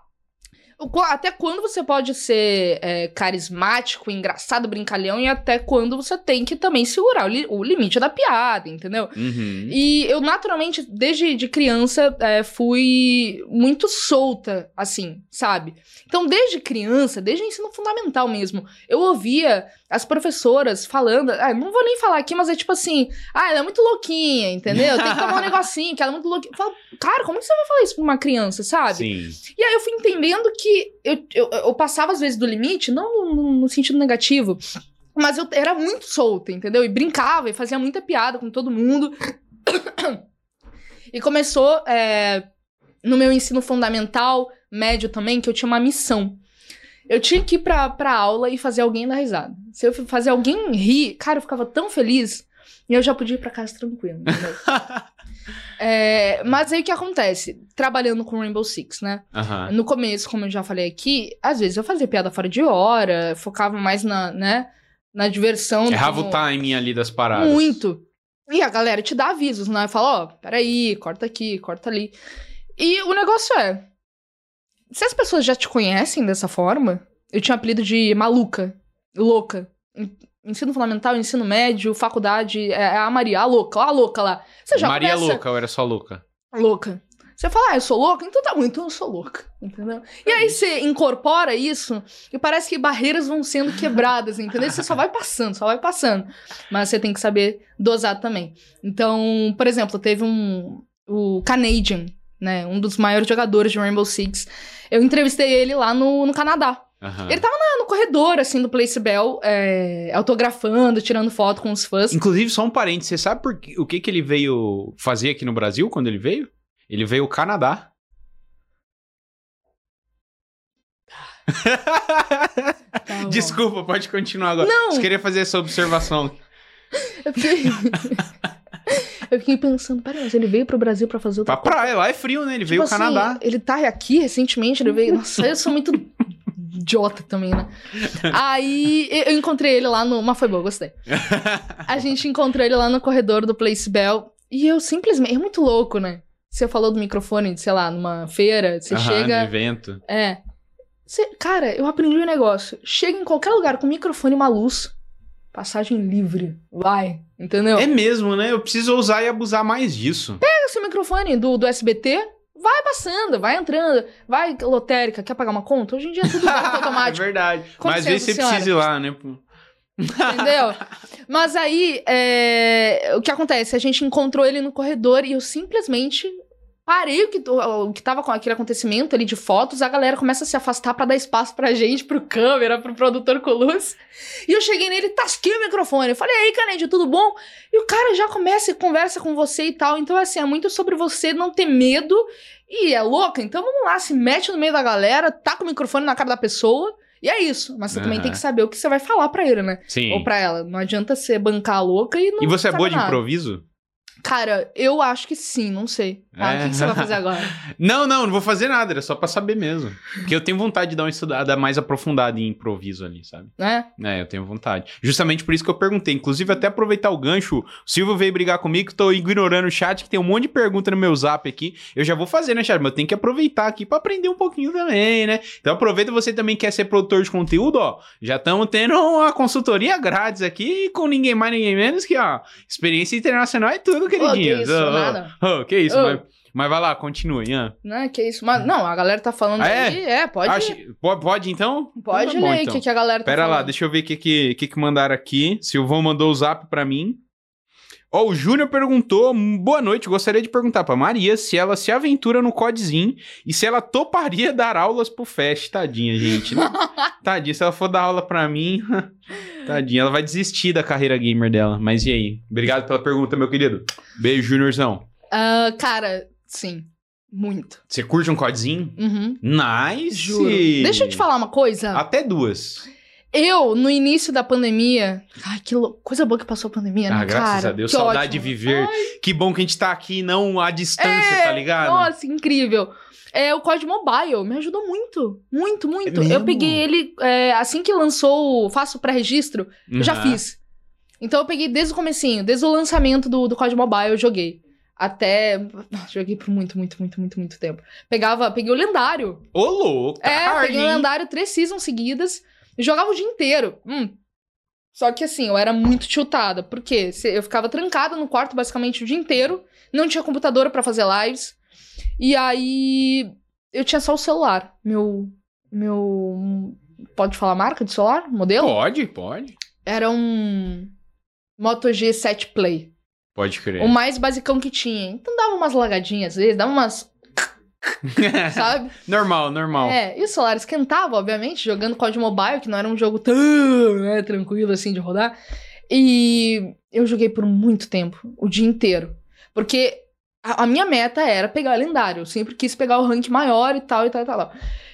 Até quando você pode ser é, carismático, engraçado, brincalhão, e até quando você tem que também segurar o, li- o limite da piada, entendeu? Uhum. E eu, naturalmente, desde de criança, é, fui muito solta, assim, sabe? Então, desde criança, desde o ensino fundamental mesmo, eu ouvia as professoras falando. Ah, não vou nem falar aqui, mas é tipo assim: ah, ela é muito louquinha, entendeu? Tem que tomar um negocinho, que ela é muito louquinha. Eu falo, cara, como que você vai falar isso pra uma criança, sabe? Sim. E aí eu fui entendendo que eu, eu, eu passava às vezes do limite, não no, no sentido negativo, mas eu era muito solta, entendeu? E brincava e fazia muita piada com todo mundo. E começou é, no meu ensino fundamental, médio também, que eu tinha uma missão. Eu tinha que ir pra, pra aula e fazer alguém dar risada. Se eu fazer alguém rir, cara, eu ficava tão feliz. E eu já podia ir pra casa tranquilo? É, mas aí o que acontece? Trabalhando com Rainbow Six, né? No começo, como eu já falei aqui, às vezes eu fazia piada fora de hora, focava mais na, né, na diversão. Errava como- o timing ali das paradas. Muito. E a galera te dá avisos, né? Fala, ó, peraí, corta aqui, corta ali. E o negócio é, se as pessoas já te conhecem dessa forma, eu tinha apelido de maluca, louca. En- Ensino fundamental, ensino médio, faculdade, é é a Maria, a louca, a louca lá. Você já Maria começa louca, ou era só louca? louca. Você fala, ah, eu sou louca? Então tá bom, então eu sou louca, entendeu? E aí você incorpora isso e parece que barreiras vão sendo quebradas, entendeu? Você só vai passando, só vai passando. Mas você tem que saber dosar também. Então, por exemplo, teve um... O Canadian, né? Um dos maiores jogadores de Rainbow Six. Eu entrevistei ele lá no, no Canadá. Aham. Ele tava no corredor, assim, do Place Bell, é, autografando, tirando foto com os fãs. Inclusive, só um parênteses, você sabe por que- o que, que ele veio fazer aqui no Brasil quando ele veio? Ele veio ao Canadá. Tá. Desculpa, pode continuar agora. Não. Você queria fazer essa observação. Eu fiquei... eu fiquei pensando, peraí, mas ele veio pro Brasil pra fazer outra Pra praia, lá é frio, né? Ele veio ao Tipo assim, Canadá. Ele tá aqui recentemente, ele veio. Nossa, eu sou muito idiota também, né? Aí eu encontrei ele lá no. Mas foi bom, eu gostei. A gente encontrou ele lá no corredor do Place Bell. E eu simplesmente. É muito louco, né? Você falou do microfone, sei lá, numa feira, você Aham, no chega. evento. É. Você- cara, eu aprendi um negócio. Chega em qualquer lugar com microfone e uma luz. Passagem livre. Vai. Entendeu? É mesmo, né? Eu preciso usar e abusar mais disso. Pega seu microfone do, do SBT, vai passando, vai entrando, vai lotérica, quer pagar uma conta? Hoje em dia é tudo banco é automático, verdade. Com Mas às vezes você precisa ir lá, né? entendeu? Mas aí, é, o que acontece? A gente encontrou ele no corredor e eu simplesmente parei o que, o, que tava com aquele acontecimento ali de fotos, a galera começa a se afastar pra dar espaço pra gente, pro câmera, pro produtor com luz. E eu cheguei nele, tasquei o microfone. Eu falei, aí, Canende, tudo bom? E o cara já começa e conversa com você e tal. Então, assim, é muito sobre você não ter medo. E é louca, então vamos lá, se mete no meio da galera, taca o microfone na cara da pessoa. E é isso. Mas você também Aham. tem que saber o que você vai falar pra ele, né? Sim. Ou pra ela. Não adianta você bancar a louca e não E você é boa de nada. improviso? Cara, eu acho que sim, não sei. Ah, É. O que, que você vai fazer agora? Não, não, não vou fazer nada, era só pra saber mesmo. Porque eu tenho vontade de dar uma estudada mais aprofundada em improviso ali, sabe? né? É, eu tenho vontade. Justamente por isso que eu perguntei. Inclusive, até aproveitar o gancho, o Silvio veio brigar comigo, tô ignorando o chat, que tem um monte de pergunta no meu zap aqui. Eu já vou fazer, né, chat? Mas eu tenho que aproveitar aqui pra aprender um pouquinho também, né? Então aproveita você também quer ser produtor de conteúdo, ó. Já estamos tendo uma consultoria grátis aqui com ninguém mais, ninguém menos que, ó, experiência internacional e tudo, Que isso, ô, nada. ô, que isso, mas, mas vai lá, continue, Ian. Né? Que isso? Mas, não, a galera tá falando Ah, é? aí. É, pode. Acho- po- pode, então? Pode Então tá ler bom, aí o então. que, que a galera tá Pera falando. lá, deixa eu ver o que, que, que, que mandaram aqui. Silvão mandou o zap pra mim. Ó, o Júnior perguntou, boa noite, gostaria de perguntar pra Maria se ela se aventura no Codzinho e se ela toparia dar aulas pro Fest, tadinha, gente. tadinha, se ela for dar aula pra mim, tadinha, ela vai desistir da carreira gamer dela. Mas e aí? Obrigado pela pergunta, meu querido. Beijo, Júniorzão. Ah, cara, sim. Muito. Você curte um Codzinho? Uhum. Nice! Juro. Deixa eu te falar uma coisa. Até duas. Eu, no início da pandemia. Ai, que lou- coisa boa que passou a pandemia, né? Ah, graças cara? a Deus, Que saudade ótimo. de viver. Que bom que a gente tá aqui, não à distância, É, tá ligado? Nossa, incrível. É, o COD Mobile me ajudou muito. Muito, muito. É eu peguei ele é, assim que lançou o Faço o Pré-Registro, eu já Uhum. fiz. Então eu peguei desde o comecinho, desde o lançamento do, do COD Mobile eu joguei. Até. Joguei por muito, muito, muito, muito, muito tempo. Pegava, peguei o lendário. Ô, louco, tá É, hard, peguei o lendário três seasons seguidas. Jogava o dia inteiro. Hum. Só que assim, eu era muito tiltada. Porque eu ficava trancada no quarto basicamente o dia inteiro. Não tinha computador pra fazer lives. E aí. Eu tinha só o celular. Meu. Meu. Pode falar marca de celular? Modelo? Pode, pode. Era um. Moto G7 Play. Pode crer. O mais basicão que tinha. Então dava umas lagadinhas às vezes, dava umas. Sabe? normal, normal. É, e o celular esquentava, obviamente, jogando COD Mobile, que não era um jogo tão né, tranquilo assim de rodar. E eu joguei por muito tempo, o dia inteiro. Porque a, a minha meta era pegar lendário. Eu sempre quis pegar o rank maior e tal, e tal, e tal. tal.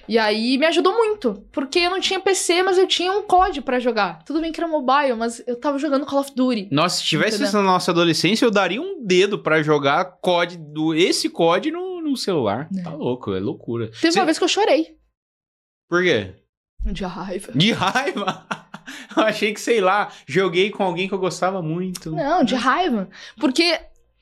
E aí me ajudou muito, porque eu não tinha PC, mas eu tinha um COD pra jogar. Tudo bem que era mobile, mas eu tava jogando Call of Duty. Nossa, se tivesse Entendeu? isso na nossa adolescência, eu daria um dedo pra jogar COD do, esse COD no, no celular. Tá louco, é loucura. Teve Cê- uma vez que eu chorei. Por quê? De raiva. De raiva? eu achei que, sei lá, joguei com alguém que eu gostava muito. Não, de raiva. Porque.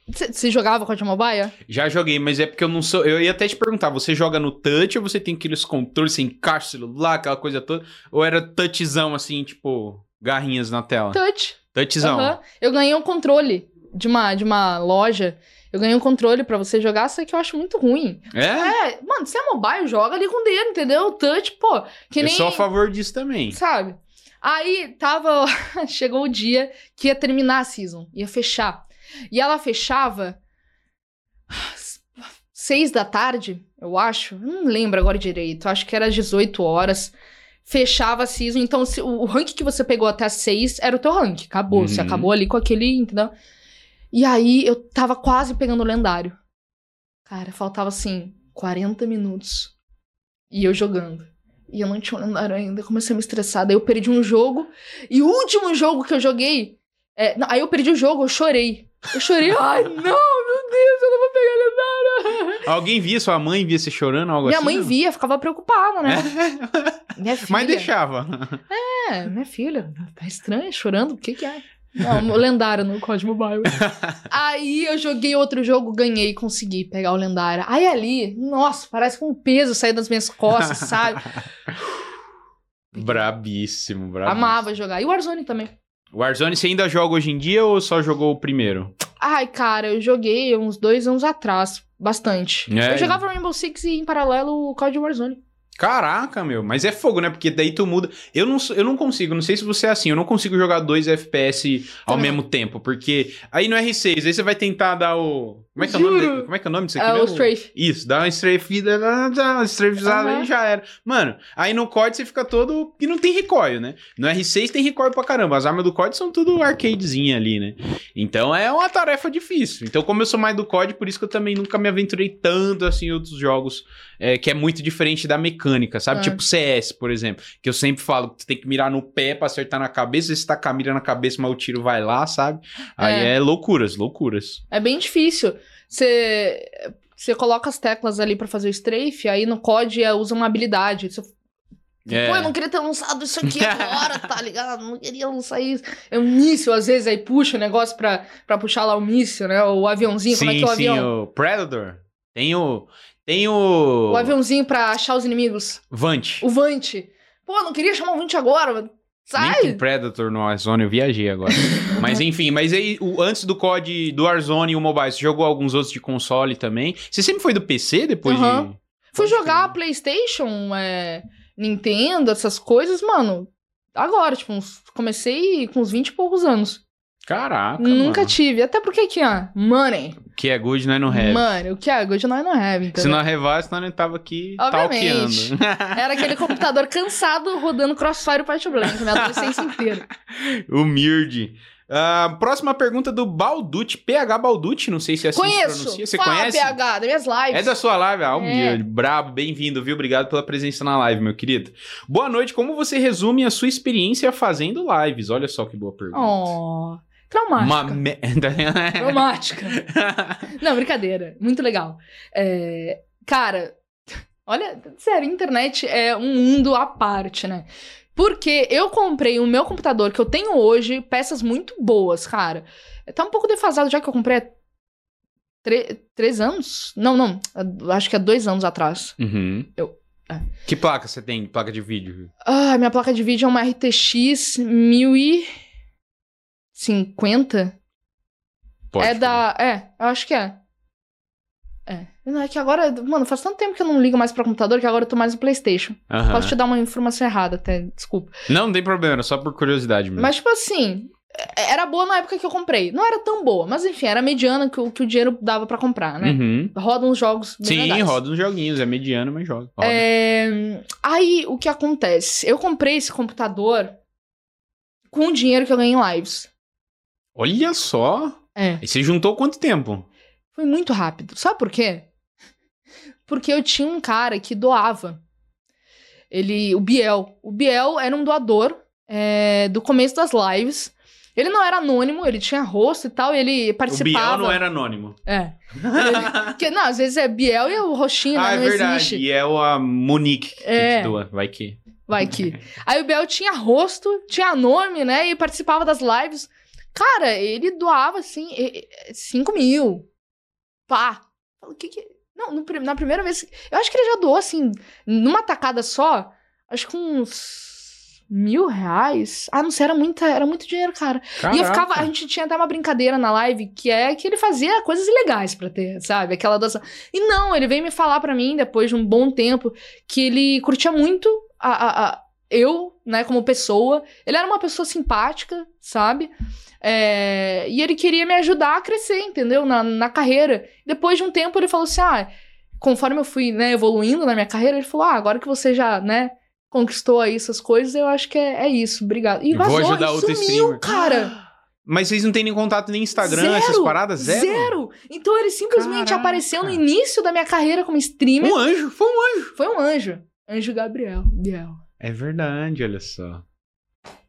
Você jogava COD Mobile? Já joguei, mas é porque eu não sou. Eu ia até te perguntar, você joga no touch ou você tem aqueles controles, você encaixa o celular, aquela coisa toda? Ou era touchzão assim, tipo, garrinhas na tela? Touch. Touchzão. Aham. Eu ganhei um controle de uma, de uma loja. Eu ganhei um controle pra você jogar, só que eu acho muito ruim. É? É, mano, se é mobile, joga ali com o dedo, entendeu? Touch, pô. Que eu nem. sou a favor disso também. Sabe? Aí tava. Chegou o dia que ia terminar a season, ia fechar. E ela fechava. Seis da tarde, eu acho. Eu Não lembro agora direito. Acho que era às 18 horas. Fechava a season. Então, se, o, rank que você pegou até 6 era o teu rank. Acabou. Você Uhum. acabou ali com aquele, entendeu? E aí eu tava quase pegando o lendário. Cara, faltava assim, 40 minutos. E eu jogando. E eu não tinha o lendário ainda. Comecei a me estressar. Daí eu perdi um jogo. E o último jogo que eu joguei. é, não, aí eu perdi o jogo, eu chorei. Eu chorei. Ai, não, meu Deus, eu não vou pegar lendário. Alguém via, sua mãe via você chorando, algo Minha assim? mãe não? via, ficava preocupada, né? Minha filha. Mas deixava. É, minha filha. Tá estranha, chorando. O que que é? Não, o lendário no Código Mobile. Aí eu joguei outro jogo, ganhei, consegui pegar o lendário. Aí ali, nossa, parece que um peso saiu das minhas costas, sabe? brabíssimo, brabíssimo. Amava jogar. E o Warzone também. Warzone, você ainda joga hoje em dia ou só jogou o primeiro? Ai, cara, eu joguei uns dois anos atrás. Bastante. É. Eu jogava Rainbow Six e, em paralelo, o Código Warzone. Caraca, meu, mas é fogo, né? Porque daí tu muda. Eu não, eu não consigo, não sei se você é assim, eu não consigo jogar dois FPS ao mesmo tempo, porque aí no R6, aí você vai tentar dar o. Como é que é o nome, como é, que é o nome disso aqui? É o mesmo? Strafe. Isso, dá uma strafida, dá uma strafizada Aham. e já era. Mano, aí no COD você fica todo. E não tem recoil, né? No R6 tem recoil pra caramba. As armas do COD são tudo arcadezinha ali, né? Então é uma tarefa difícil. Então, como eu sou mais do COD, por isso que eu também nunca me aventurei tanto assim em outros jogos, é, que é muito diferente da mecânica, sabe? É. Tipo CS, por exemplo. Que eu sempre falo que tu tem que mirar no pé pra acertar na cabeça. Se tá com a mira na cabeça, mas o tiro vai lá, sabe? Aí É. é loucuras, loucuras. É bem difícil. Você. Você coloca as teclas ali pra fazer o strafe, aí no COD é, usa uma habilidade. Você É. Pô, eu não queria ter lançado isso aqui agora, tá ligado? Não queria lançar isso. É um míssil, às vezes, aí puxa o negócio pra, pra puxar lá o míssil, né? O aviãozinho, como é que é o sim, avião? o Predator. Tem o. Tem o. O aviãozinho pra achar os inimigos. Vant. O Vante. Pô, eu não queria chamar o Vante agora, Nem sai! tem Predator no Warzone, eu viajei agora. mas enfim, mas aí, o, antes do COD, do Warzone e o Mobile, você jogou alguns outros de console também? Você sempre foi do PC depois Aham. de. Fui jogar. PlayStation, é, Nintendo, essas coisas, mano. Agora, tipo, uns- comecei com uns 20 e poucos anos. Caraca, Nunca mano. tive. Até porque aqui, ó, money. O que é good, nós não have. Mano, o que é good nós não have, Se entendeu? não revasse, nós não tava aqui Obviamente. talqueando. Era aquele computador cansado rodando Crossfire Point Blank, minha adolescência inteira. Humilde. Ah, próxima pergunta do Balducci, PH Balducci, não sei se é assim se Conheço. pronuncia. Você Fala, conhece? PH, das minhas lives. É da sua live, ah, É. humilde, brabo, bem-vindo, viu? Obrigado pela presença na live, meu querido. Boa noite, como você resume a sua experiência fazendo lives? Olha só que boa pergunta. Oh, traumática. Uma me... Traumática. Não, brincadeira. Muito legal. É, cara, olha, sério, internet é um mundo à parte, né? Porque eu comprei o meu computador que eu tenho hoje, peças muito boas, cara. Tá um pouco defasado já que eu comprei há tre- três anos? Não, não. Acho que há dois anos atrás. Uhum. Eu- é. Que placa você tem? Placa de vídeo? Ah, minha placa de vídeo é uma RTX 1050. Pode é da. É, eu acho que é. É. Não, é que agora. Mano, faz tanto tempo que eu não ligo mais pra computador que agora eu tô mais no PlayStation. Aham. Posso te dar uma informação errada até, desculpa. Não, não tem problema, era só por curiosidade mesmo. Mas, tipo assim. é- Era boa na época que eu comprei. Não era tão boa, mas enfim, era mediana que, o- que o dinheiro dava pra comprar, né? Uhum. Roda uns jogos Sim, legais. roda uns joguinhos, é mediano, mas joga. Roda. É, Aí, o que acontece? Eu comprei esse computador com o dinheiro que eu ganhei em lives. Olha só. É. E você juntou quanto tempo? Foi muito rápido. Sabe por quê? Porque eu tinha um cara que doava. Ele, o Biel. O Biel era um doador é, do começo das lives. Ele não era anônimo, ele tinha rosto e tal, e ele O participava. Biel não era anônimo. É. Ele- que, não, às vezes é Biel e o roxinho, ah, né? é Não verdade. existe. E é o a Monique que É. doa. Vai que. Vai que. Aí o Biel tinha rosto, tinha nome, né? E participava das lives. Cara, ele doava, assim, 5 mil. Pá. O que que... Não, no na primeira vez... Eu acho que ele já doou, assim, numa tacada só, acho que uns mil reais. Ah, não sei, era, muita, era muito dinheiro, cara. E eu ficava... A gente tinha até uma brincadeira na live, que é que ele fazia coisas ilegais pra ter, sabe? Aquela doação. E não, ele veio me falar pra mim, depois de um bom tempo, que ele curtia muito a, a, a- eu, né, como pessoa. Ele era uma pessoa simpática, sabe? É, e ele queria me ajudar a crescer, entendeu? Na, na carreira. Depois de um tempo, ele falou assim: ah, conforme eu fui, né, evoluindo na minha carreira, ele falou: ah, agora que você já, né, conquistou aí essas coisas, eu acho que é, é isso, obrigado. E Eu vou vazou, ajudar e outro sumiu, streamer. cara. Mas vocês não têm nem contato nem Instagram, Zero, essas paradas? Zero? Zero. Então ele simplesmente Caraca. apareceu no início da minha carreira como streamer. Um anjo, foi um anjo. Foi um anjo. Anjo Gabriel. Biel. É verdade, olha só.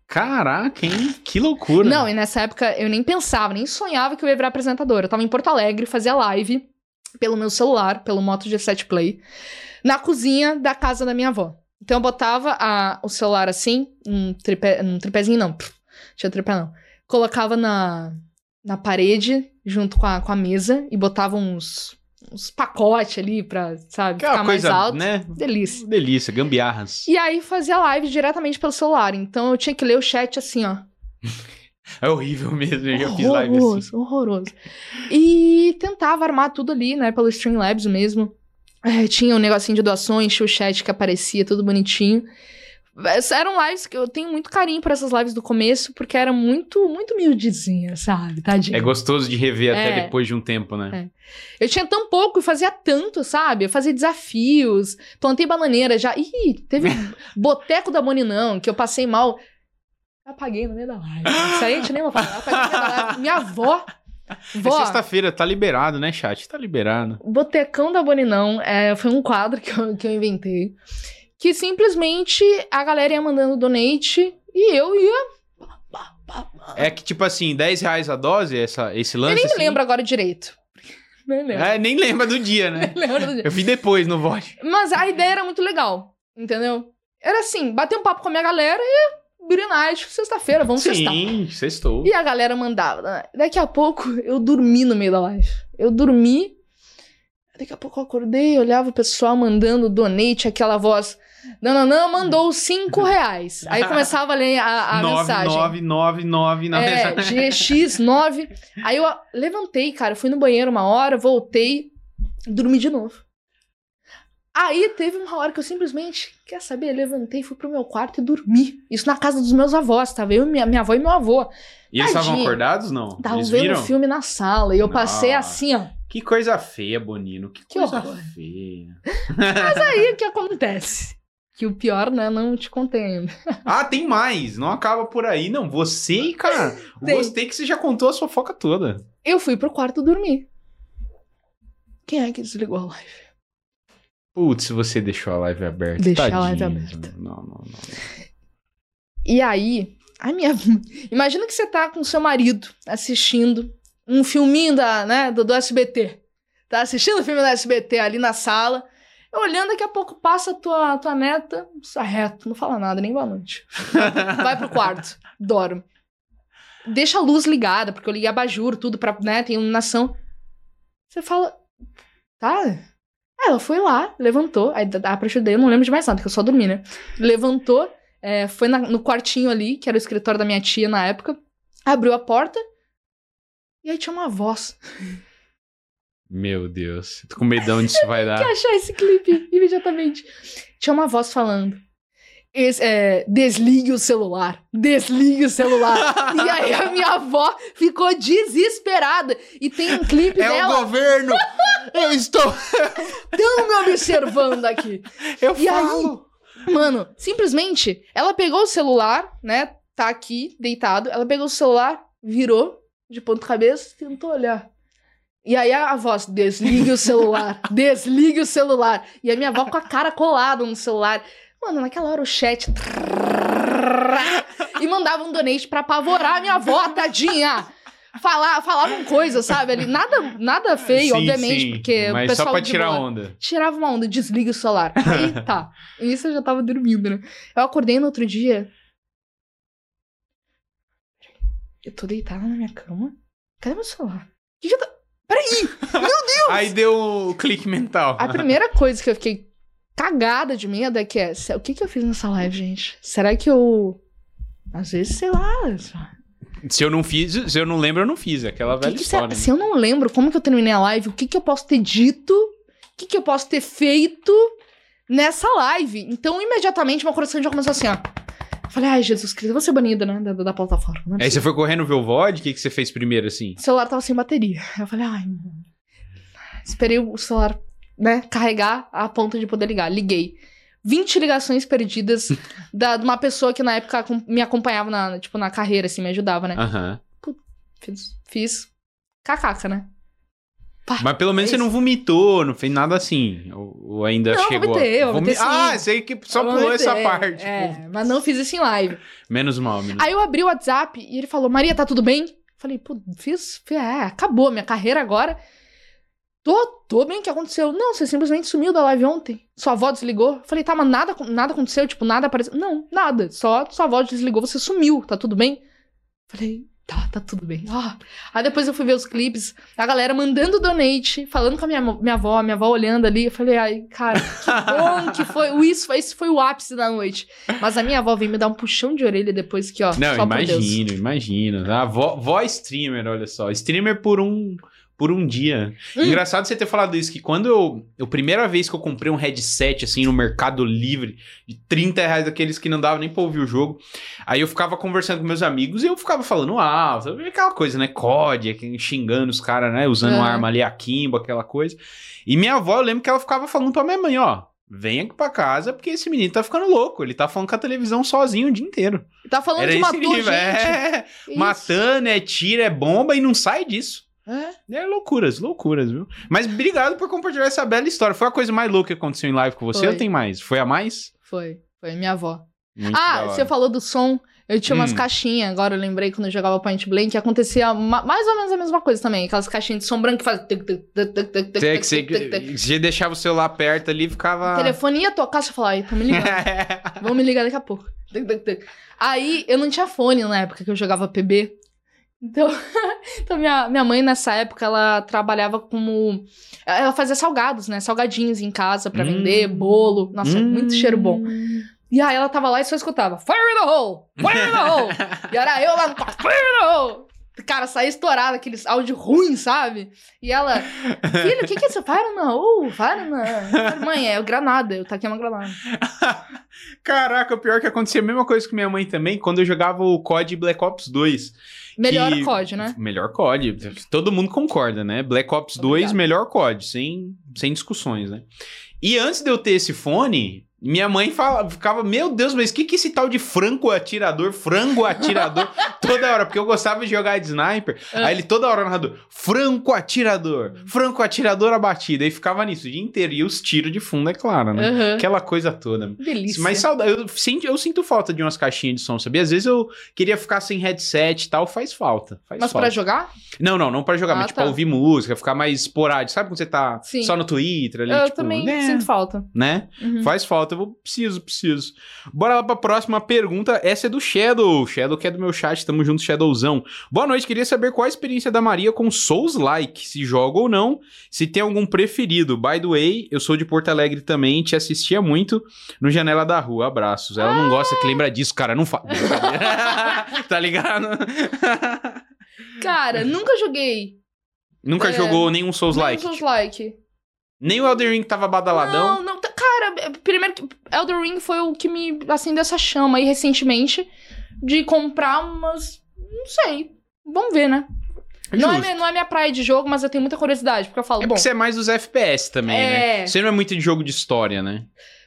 Caraca, hein? Que loucura. Não, e nessa época eu nem pensava, nem sonhava que eu ia virar apresentadora. Eu tava em Porto Alegre, fazia live pelo meu celular, pelo Moto G7 Play, na cozinha da casa da minha avó. Então eu botava a- o celular assim, um tripé, um tripézinho não, pff, tinha tripé não. Colocava na, na parede, junto com a, com a mesa, e botava uns, uns pacotes ali pra, sabe, Aquela ficar mais coisa, alto. né? Delícia. Delícia, gambiarras. E aí fazia live diretamente pelo celular. Então eu tinha que ler o chat assim, ó. É horrível mesmo, eu já fiz live assim. Horroroso, horroroso. E tentava armar tudo ali, né, pelo Streamlabs mesmo. É, tinha um negocinho de doações, tinha o chat que aparecia, tudo bonitinho. Eram lives que eu tenho muito carinho por essas lives do começo, porque era muito, muito humildezinha, sabe? Tadinha. É gostoso de rever até É. depois de um tempo, né? Eu tinha tão pouco e fazia tanto, sabe? Eu fazia desafios, plantei bananeira já. Ih, teve boteco da Moninão, que eu passei mal. Apaguei no meio da live. Isso aí a gente nem vai falar. Apaguei no meio da live. Minha avó. É Vó, sexta-feira, tá liberado, né, chat? Tá liberado. Botecão da Boninão é, foi um quadro que eu, que eu inventei. Que simplesmente a galera ia mandando donate e eu ia. É que, tipo assim, 10 reais a dose, essa, esse lance. Eu nem me assim? lembro agora direito. Nem lembro. É, nem lembra do dia, né? Do dia. Eu vi depois no VOD. Mas a ideia era muito legal, entendeu? Era assim, bater um papo com a minha galera e Beer Night, sexta-feira, vamos sextar. Sim, sextou. E a galera mandava. né? Daqui a pouco eu dormi no meio da live. Eu dormi. Daqui a pouco eu acordei, olhava o pessoal mandando donate, aquela voz. Não, não, não, mandou cinco reais. Aí começava a ler a, a mensagem. 9999 na É, GX9. Aí eu levantei, cara, fui no banheiro uma hora, voltei, dormi de novo. Aí teve uma hora que eu simplesmente, quer saber, levantei, fui pro meu quarto e dormi. Isso na casa dos meus avós, tava eu, minha, minha avó e meu avô. E eles estavam acordados, não? Estavam vendo viram? filme na sala e eu passei assim, ó. Que coisa feia, Bonino. Que, Que coisa horror. feia. Aí o que acontece? Que o pior, né, não te ainda. Ah, tem mais. Não acaba por aí, não. Você, cara, Tem. gostei que você já contou a sua foca toda. Eu fui pro quarto dormir. Quem é que desligou a live? Putz, você deixou a live aberta. Deixei a live aberta. Não, não, não. E aí, a minha. Imagina que você tá com seu marido assistindo um filminho da, né, do, do SBT. Tá assistindo o filme da SBT ali na sala. Olhando, daqui a pouco passa a tua, tua neta, sai reto, não fala nada, nem boa noite. Vai pro quarto, dorme. Deixa a luz ligada, porque eu liguei abajur, tudo pra, né, tem iluminação. Você fala, tá? Aí ela foi lá, levantou, aí a partir daí eu não lembro de mais nada, porque eu só dormi, né? Levantou, é, foi na- no quartinho ali, que era o escritório da minha tia na época, abriu a porta, e aí tinha uma voz. Meu Deus. Tô com medão disso vai dar. que achar esse clipe imediatamente. Tinha uma voz falando. Esse, é, desligue o celular. Desligue o celular. e aí a minha avó ficou desesperada. E tem um clipe É o dela governo! Eu estou. tão me observando aqui. Eu E aí? falo. Mano, simplesmente, ela pegou o celular, né? Tá aqui, deitado. Ela pegou o celular, virou de ponta cabeça e tentou olhar. E aí a voz, desligue o celular, desligue o celular. E a minha avó com a cara colada no celular. Mano, naquela hora o chat. E mandava um donate pra apavorar a minha avó, tadinha. Falar, falavam coisas, sabe? Ali, nada, nada feio, Sim, obviamente, sim, porque o Mas pessoal só pra de tirar boa onda. tirava uma onda, desliga o celular. Aí tá. Isso eu já tava dormindo, né? Eu acordei no outro dia. Eu tô deitada na minha cama. Cadê meu celular? Que que eu tô... Peraí! Aí deu o clique mental. A primeira coisa que eu fiquei cagada de medo é que é. O que que eu fiz nessa live, gente? Será que eu. Às vezes, sei lá. Se eu não fiz, se eu não lembro, eu não fiz. É aquela que velha que história. se, né? se eu não lembro como que eu terminei a live, o que que eu posso ter dito? O que que eu posso ter feito nessa live? Então, imediatamente, meu coração já começou assim, ó. Eu Falei, ai, Jesus Cristo, eu vou ser banida, né, da, da plataforma. Aí você foi correndo ver o VOD? O que, que você fez primeiro, assim? O celular tava sem bateria. Eu falei, ai. mano. Esperei o celular, né, carregar a ponto de poder ligar. Liguei. 20 ligações perdidas da, de uma pessoa que na época me acompanhava na, tipo, na carreira, assim, me ajudava, né? Aham. Fiz, fiz cacaca, né? Mas pelo menos é você não vomitou, não fez nada assim. Ou, ou ainda Não, chegou. vomitei, eu vomitei. Ah, sei que só Eu pulou essa vomitei, parte. É, mas não fiz isso em live. Menos mal, menos Aí eu abri o WhatsApp e ele falou: Maria, tá tudo bem? Falei, pô, fiz. fiz- É, acabou minha carreira agora. Tô, tô bem, o que aconteceu? Não, você simplesmente sumiu da live ontem. Sua avó desligou. Falei, tá, mas nada, nada aconteceu, tipo, nada apareceu. Não, nada. Só sua avó desligou, você sumiu, tá tudo bem? Falei, tá, tá tudo bem. Ah. Aí depois eu fui ver os clipes, a galera mandando donate, falando com a minha, minha avó, a minha avó olhando ali. Eu falei, ai, cara, que bom que foi. o Isso, esse foi o ápice da noite. Mas a minha avó veio me dar um puxão de orelha depois que, ó. Não, imagino, imagino. A vó, vó streamer, olha só. Streamer por um, por um dia. Hum. Engraçado você ter falado isso, que quando eu. A primeira vez que eu comprei um headset, assim, no Mercado Livre, de 30 reais, daqueles que não dava nem pra ouvir o jogo. Aí eu ficava conversando com meus amigos e eu ficava falando alto, aquela coisa, né? COD, xingando os caras, né? Usando É. uma arma ali, akimbo, aquela coisa. E minha avó, eu lembro que ela ficava falando pra minha mãe, ó. Vem aqui pra casa, porque esse menino tá ficando louco. Ele tá falando com a televisão sozinho o dia inteiro. Tá falando Era de nível, gente. é. Matando, é tiro, é bomba e não sai disso. É. É loucuras, loucuras, viu? Mas obrigado por compartilhar essa bela história. Foi a coisa mais louca que aconteceu em live com você Foi. ou tem mais? Foi a mais? Foi, foi minha avó. Muito ah, você falou do som. Eu tinha umas Hum. caixinhas, agora eu lembrei quando eu jogava Point Blank, que acontecia ma- mais ou menos a mesma coisa também. Aquelas caixinhas de som branco que tuc, Você, deixava o celular perto ali e ficava. O telefone ia tocar, você falava, ai, tá me ligando. Vão me ligar daqui a pouco. Aí eu não tinha fone na época que eu jogava PB. Então, então minha, minha mãe nessa época ela trabalhava como. Ela fazia salgados, né? Salgadinhos em casa pra Hum. vender, bolo. Nossa, muito cheiro bom. Hum. E aí ela tava lá e só escutava Fire in the hole! Fire in the hole! e era eu lá no quarto, Fire in the hole! Cara, saía estourado, aqueles áudio ruim, sabe? E ela, filho, o que que é isso? Para não, uh, para não. Eu falei, Mãe, é granada, eu taquei uma granada. Caraca, o pior é que acontecia a mesma coisa com minha mãe também, quando eu jogava o COD Black Ops 2. Melhor Que- COD, né? Melhor COD. Todo mundo concorda, né? Black Ops 2, Obrigada. melhor COD, sem, sem discussões, né? E antes de eu ter esse fone, minha mãe fala, ficava, meu Deus, mas o que, que esse tal de franco atirador, frango atirador, toda hora, porque eu gostava de jogar de sniper. Ah. Aí ele toda hora narrador, franco atirador, franco atirador abatido. Aí ficava nisso o dia inteiro. E os tiros de fundo, é claro, né? Aham. Aquela coisa toda. Delícia. Mas saudade, eu sinto, eu sinto falta de umas caixinhas de som, sabia? Às vezes eu queria ficar sem headset e tal, faz falta. Faz Mas falta. pra jogar? Não, não, não pra jogar, Ah, mas tipo, tá. pra ouvir música, ficar mais esporádico. Sabe quando você tá Sim. só no Twitter ali? eu tipo, também né? sinto falta. Né? Uhum. Faz falta, eu vou, preciso, preciso. Bora lá pra próxima pergunta. Essa é do Shadow. Shadow que é do meu chat, tamo junto, Shadowzão. Boa noite, queria saber qual a experiência da Maria com Souls-like, se joga ou não, se tem algum preferido. By the way, eu sou de Porto Alegre também, te assistia muito no Janela da Rua. Abraços. Ela não gosta que lembra disso, cara, não fala. tá ligado? Cara, nunca joguei. Nunca É. jogou nenhum Souls-like. Souls like. Nem o Elden Ring tava badaladão. Não, não. Primeiro que Elder Ring foi o que me acendeu essa chama aí recentemente de comprar umas. Não sei. Vamos ver, né? Não é, minha, não é minha praia de jogo, mas eu tenho muita curiosidade, porque eu falo, É bom. porque você é mais dos FPS também, né? É. Você não é muito de jogo de história, né?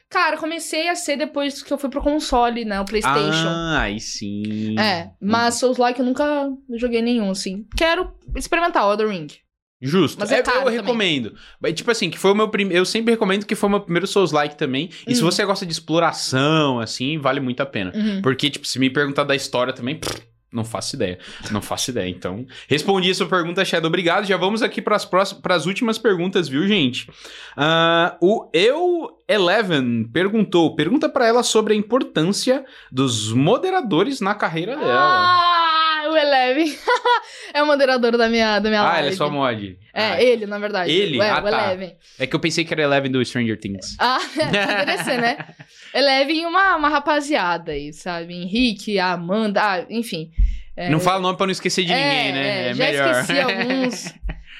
Cara, comecei a ser depois que eu fui pro console, né? O PlayStation. Ah, aí sim. É, mas Souls like eu nunca joguei nenhum, assim. Quero experimentar o Elder Ring. Justo. Mas é eu caro também. recomendo. Mas, tipo assim, que foi o meu primeiro. Eu sempre recomendo que foi o meu primeiro Souls-like também. E se Hum. você gosta de exploração, assim, vale muito a pena. Uhum. Porque, tipo, se me perguntar da história também. pff, Não faço ideia. Não faço ideia. Então, respondi a sua pergunta, Shadow. Obrigado. Já vamos aqui para as últimas perguntas, viu, gente? Ah, o Eu Eleven perguntou. Pergunta para ela sobre a importância dos moderadores na carreira dela. Ah, o Eleven. é o moderador da minha, da minha Ah, live. ele é só mod. É, Ah, ele, na verdade. Ele? É, Ah, o tá. Eleven. é que eu pensei que era Eleven do Stranger Things. Ah, poderia ser, né? Eleven e uma, uma rapaziada aí, sabe? Henrique, a Amanda, ah, enfim. É, Não fala o nome pra não esquecer de é, ninguém, né? é, É, já melhor. esqueci alguns.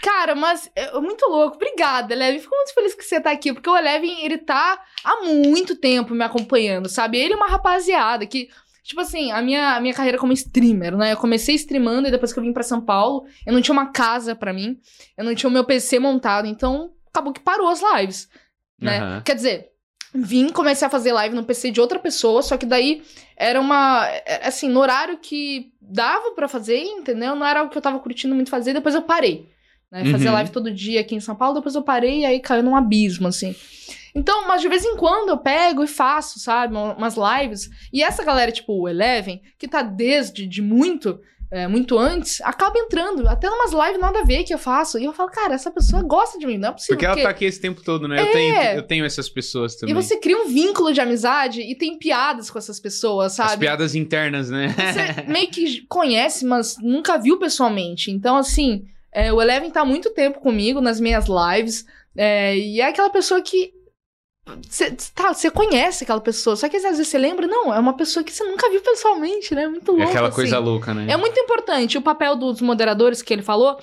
Cara, mas é muito louco. Obrigada, Eleven. Fico muito feliz que você tá aqui, porque o Eleven, ele tá há muito tempo me acompanhando, sabe? Ele é uma rapaziada que, tipo assim, a minha, a minha carreira como streamer, né? Eu comecei streamando e depois que eu vim pra São Paulo, eu não tinha uma casa pra mim, eu não tinha o meu PC montado, então acabou que parou as lives, né? Aham. Quer dizer, vim, comecei a fazer live no PC de outra pessoa, só que daí era uma. era, Assim, no horário que dava pra fazer, entendeu? Não era algo que eu tava curtindo muito fazer, depois eu parei. Né? Fazer Uhum. live todo dia aqui em São Paulo, depois eu parei e aí caiu num abismo, assim. Então, mas de vez em quando eu pego e faço, sabe, uma- umas lives. E essa galera, tipo o Eleven, que tá desde de muito, é, muito antes, acaba entrando, até numas lives nada a ver que eu faço. E eu falo, cara, essa pessoa gosta de mim, não é possível. Porque ela tá aqui esse tempo todo, né? Eu, É. tenho, eu tenho essas pessoas também. e você cria um vínculo de amizade e tem piadas com essas pessoas, As sabe? piadas internas, né? Você meio que conhece, mas nunca viu pessoalmente. Então, assim, é, o Eleven tá há muito tempo comigo nas minhas lives. é, e é aquela pessoa que. Você tá, você conhece aquela pessoa, só que às vezes você lembra, não, é uma pessoa que você nunca viu pessoalmente, né? Muito É louco. aquela assim. coisa louca, né? É muito importante. O papel dos moderadores que ele falou,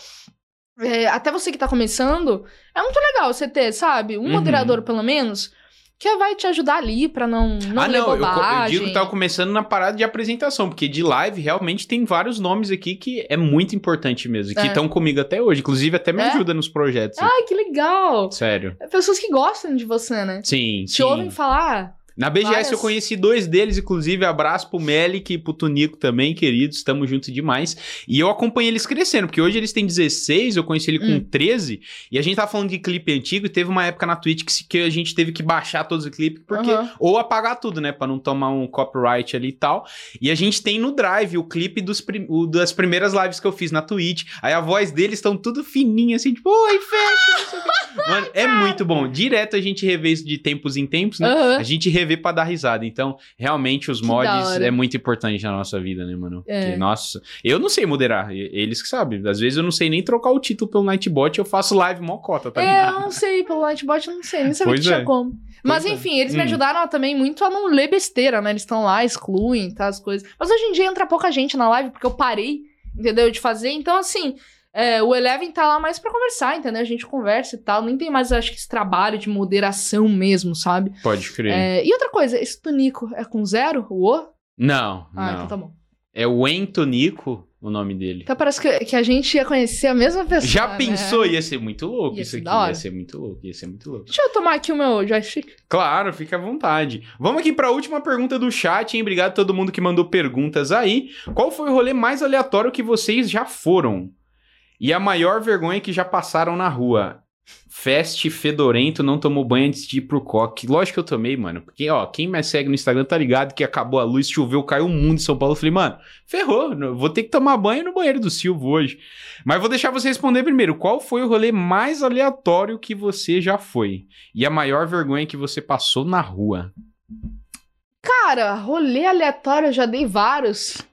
é, até você que tá começando, é muito legal você ter, sabe? Um Uhum. moderador, pelo menos, que vai te ajudar ali pra não, não ah, não, eu, eu digo que tava começando na parada de apresentação, porque de live realmente tem vários nomes aqui que é muito importante mesmo, que É. estão comigo até hoje, inclusive até me É? ajuda nos projetos. Ai, que legal! Sério. Pessoas que gostam de você, né? Sim, Te sim. ouvem falar. Na BGS várias- eu conheci dois deles, inclusive, abraço pro Melik e pro Tunico também, queridos, estamos juntos demais. E eu acompanhei eles crescendo, porque hoje eles têm 16, eu conheci ele com Hum. 13, e a gente tava falando de clipe antigo, e teve uma época na Twitch que, que a gente teve que baixar todos os clipes, porque Aham. ou apagar tudo, né, Pra não tomar um copyright ali e tal. E a gente tem no Drive o clipe dos prim- o das primeiras lives que eu fiz na Twitch, aí a voz deles estão tudo fininha, assim, tipo, oi, fecha. Mano, é muito bom. Direto a gente revê isso de tempos em tempos, né? Aham. A gente revê pra dar risada. Então, realmente, os Que mods é muito importante na nossa vida, né, mano? É. Porque, nossa, eu não sei moderar. Eles que sabem. Às vezes eu não sei nem trocar o título pelo Nightbot, eu faço live mocota, tá É, eu ligado? não sei, pelo Lightbot eu não sei, nem sabia Pois que tinha é. como. Mas é. enfim, eles me Hum. ajudaram também muito a não ler besteira, né? Eles estão lá, excluem, tá, as coisas. Mas hoje em dia entra pouca gente na live, porque eu parei entendeu? De fazer. Então, assim, é, o Eleven tá lá mais pra conversar, entendeu? A gente conversa e tal. Nem tem mais, acho que, esse trabalho de moderação mesmo, sabe? Pode crer. É, e outra coisa, esse Tonico é com zero? O O? Não, Ah, não. então tá bom. É o Entonico o nome dele. Então parece que, que a gente ia conhecer a mesma pessoa. Já né? pensou? Ia ser muito louco Ia isso aqui. Ia ser muito louco, ia ser muito louco. Deixa eu tomar aqui o meu joystick. Claro, fica à vontade. Vamos aqui para a última pergunta do chat, hein? Obrigado a todo mundo que mandou perguntas aí. Qual foi o rolê mais aleatório que vocês já foram? E a maior vergonha que já passaram na rua? Feste fedorento, não tomou banho antes de ir pro coque. Lógico que eu tomei, mano. Porque, ó, quem me segue no Instagram tá ligado que acabou a luz, choveu, caiu o mundo em São Paulo. Eu falei, mano, ferrou, vou ter que tomar banho no banheiro do Silvio hoje. Mas vou deixar você responder primeiro. Qual foi o rolê mais aleatório que você já foi? E a maior vergonha que você passou na rua? Cara, rolê aleatório eu já dei vários.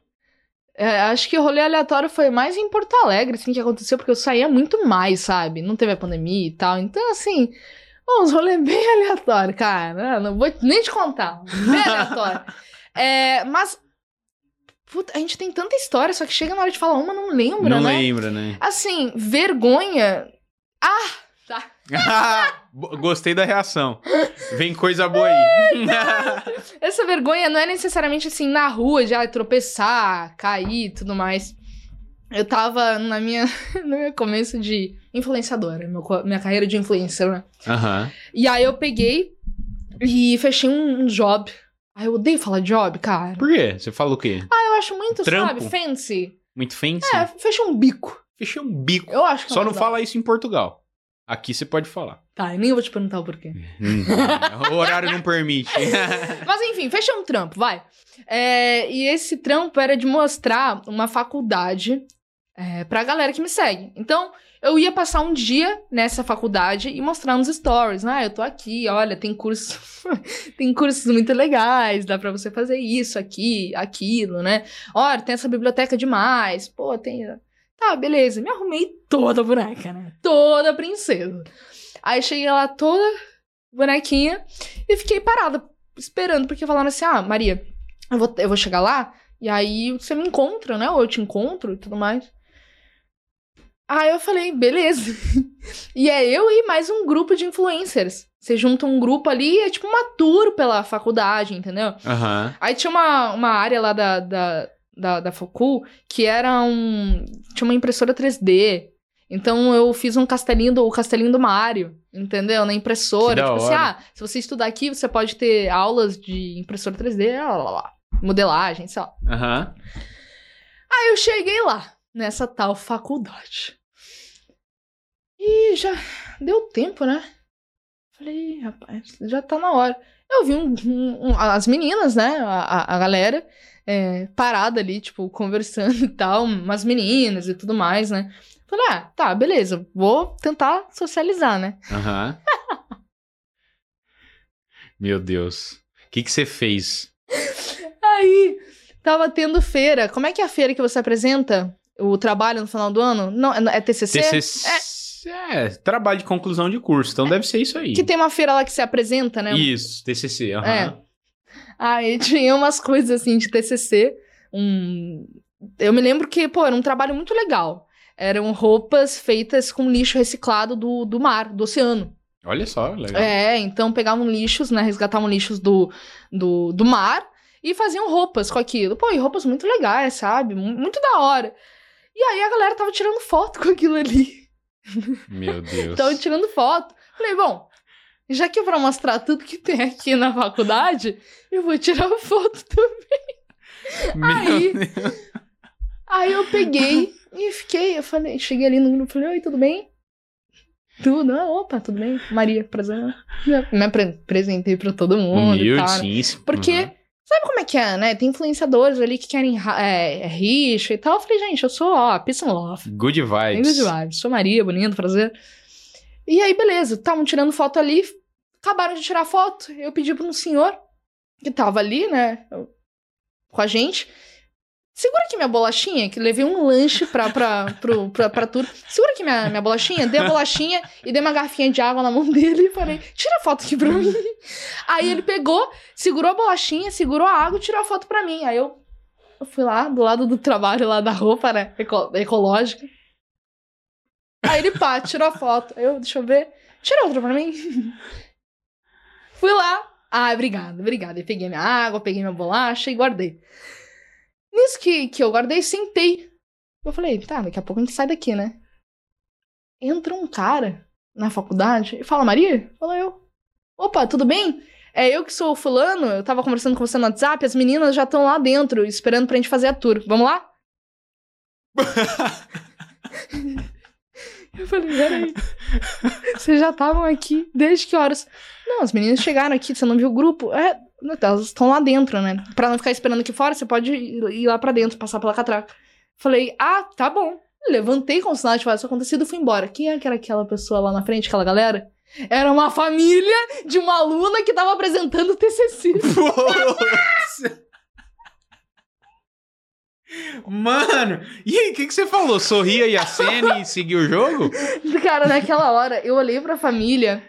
É, acho que o rolê aleatório foi mais em Porto Alegre, assim, que aconteceu, porque eu saía muito mais, sabe? Não teve a pandemia e tal. Então, assim, uns rolês bem aleatórios, cara. Não vou nem te contar. Bem aleatório. É, mas. Puta, a gente tem tanta história, só que chega na hora de falar uma, não lembra, não né? lembra, né? Assim, vergonha. Ah, Gostei da reação. Vem coisa boa aí. Essa vergonha não é necessariamente assim na rua, de ah, tropeçar, cair e tudo mais. Eu tava na minha, no meu começo de influenciadora, meu minha carreira de influencer, né? Aham. E aí eu peguei e fechei um, um job. Ai, eu odeio falar job, cara. Por quê? Você fala o quê? Eu acho muito, Trampo? sabe, fancy. Muito fancy? É, fechei um bico. Fechei um bico. Eu acho que é Só não fala isso em Portugal. Aqui você pode falar. Tá, eu nem vou te perguntar o porquê. Hum, o horário não permite. Mas enfim, fechei um trampo, vai. É, e esse trampo era de mostrar uma faculdade é, pra galera que me segue. Então, eu ia passar um dia nessa faculdade e mostrar nos stories. Ah, eu tô aqui, olha, tem curso, tem cursos muito legais, dá pra você fazer isso aqui, aquilo, né? Olha, tem essa biblioteca demais. Pô, tem. Tá, beleza. Me arrumei toda boneca, né? Toda princesa. Aí cheguei lá toda bonequinha e fiquei parada esperando, porque falaram assim: ah, Maria, eu vou, eu vou chegar lá e aí você me encontra, né? Ou eu te encontro e tudo mais. Aí eu falei, beleza. e é eu e mais um grupo de influencers. Você junta um grupo ali e é tipo uma tour pela faculdade, entendeu? Aham. Aí tinha uma, uma área lá da, da, da, da Focu que era um. Tinha uma impressora 3D. Então eu fiz um castelinho do, o castelinho do Mario, entendeu? Na impressora. Tipo assim, ah, se você estudar aqui, você pode ter aulas de impressora 3D, lá, lá, lá, modelagem, sei lá. Aham. Aí eu cheguei lá, nessa tal faculdade. E já deu tempo, né? Falei, "Ih, rapaz, já tá na hora. Eu vi um- um- um- as meninas, né? A, a- a galera é, parada ali, tipo, conversando e tal, umas meninas e tudo mais, né? Falei, ah, tá, beleza, vou tentar socializar, né? Aham. Meu Deus. O que que você fez? Aí, tava tendo feira. Como é que é a feira que você apresenta? O trabalho no final do ano? Não, é é TCC? TCC. É, trabalho de conclusão de curso. Então deve ser isso aí. Que tem uma feira lá que se apresenta, né? Isso, TCC. aham. É. Aí tinha umas coisas assim de TCC. Um... Eu me lembro que, pô, era um trabalho muito legal. Eram roupas feitas com lixo reciclado do, do mar, do oceano. Olha só, legal. É, então pegavam lixos, né? Resgatavam lixos do, do, do mar e faziam roupas com aquilo. Pô, e roupas muito legais, sabe? Mu- Muito da hora. E aí a galera tava tirando foto com aquilo ali. Meu Deus. Tava tirando foto. Falei, bom, já que é pra mostrar tudo que tem aqui na faculdade, eu vou tirar foto também. Meu aí- Deus. Aí eu peguei e fiquei, eu falei, cheguei ali no grupo, falei, oi, tudo bem? Tudo, ah, opa, tudo bem? Maria, prazer. Me apre- apresentei pra todo mundo Humilde, tal. sim. isso- Porque, Uhum. sabe como é que é, né? Tem influenciadores ali que querem ra- é, rixa e tal. Eu falei, gente, eu sou, ó, peace and love. Good Tem vibes. good vibes. Sou Maria, bonito, prazer. E aí, beleza, estavam tirando foto ali, acabaram de tirar foto. Eu pedi pra um senhor que tava ali, né, com a gente. Segura aqui minha bolachinha, que levei um lanche pra, pra, pro, pra, pra tudo. Segura aqui minha, minha bolachinha, dei a bolachinha e dei uma garfinha de água na mão dele e falei, tira a foto aqui pra mim. Aí ele pegou, segurou a bolachinha, segurou a água e tirou a foto pra mim. Aí eu Eu fui lá, do lado do trabalho, lá da roupa, né? Eco ecológica. Aí ele, pá, tirou a foto. Eu, deixa eu ver. Tira outra pra mim. Fui lá. Ah, obrigada, obrigada. Eu peguei minha água, peguei minha bolacha e guardei. Nisso que, que eu guardei, sentei. Eu falei, tá, daqui a pouco a gente sai daqui, né? Entra um cara na faculdade e fala, Maria? Fala eu. Opa, tudo bem? É eu que sou o fulano, eu tava conversando com você no WhatsApp, as meninas já estão lá dentro, esperando pra gente fazer a tour. Vamos lá? eu falei, peraí. Vocês já estavam aqui desde que horas? Não, as meninas chegaram aqui, você não viu o grupo? É, elas estão lá dentro, né? Pra não ficar esperando aqui fora, você pode ir lá pra dentro, passar pela catraca. Falei, ah, tá bom. Levantei com o sinal de tivesse acontecido e fui embora. Quem é que era aquela pessoa lá na frente, aquela galera? Era uma família de uma aluna que tava apresentando o TCC. Mano, e aí, o que, que você falou? Sorria e acene e seguiu o jogo? Cara, naquela hora, eu olhei pra família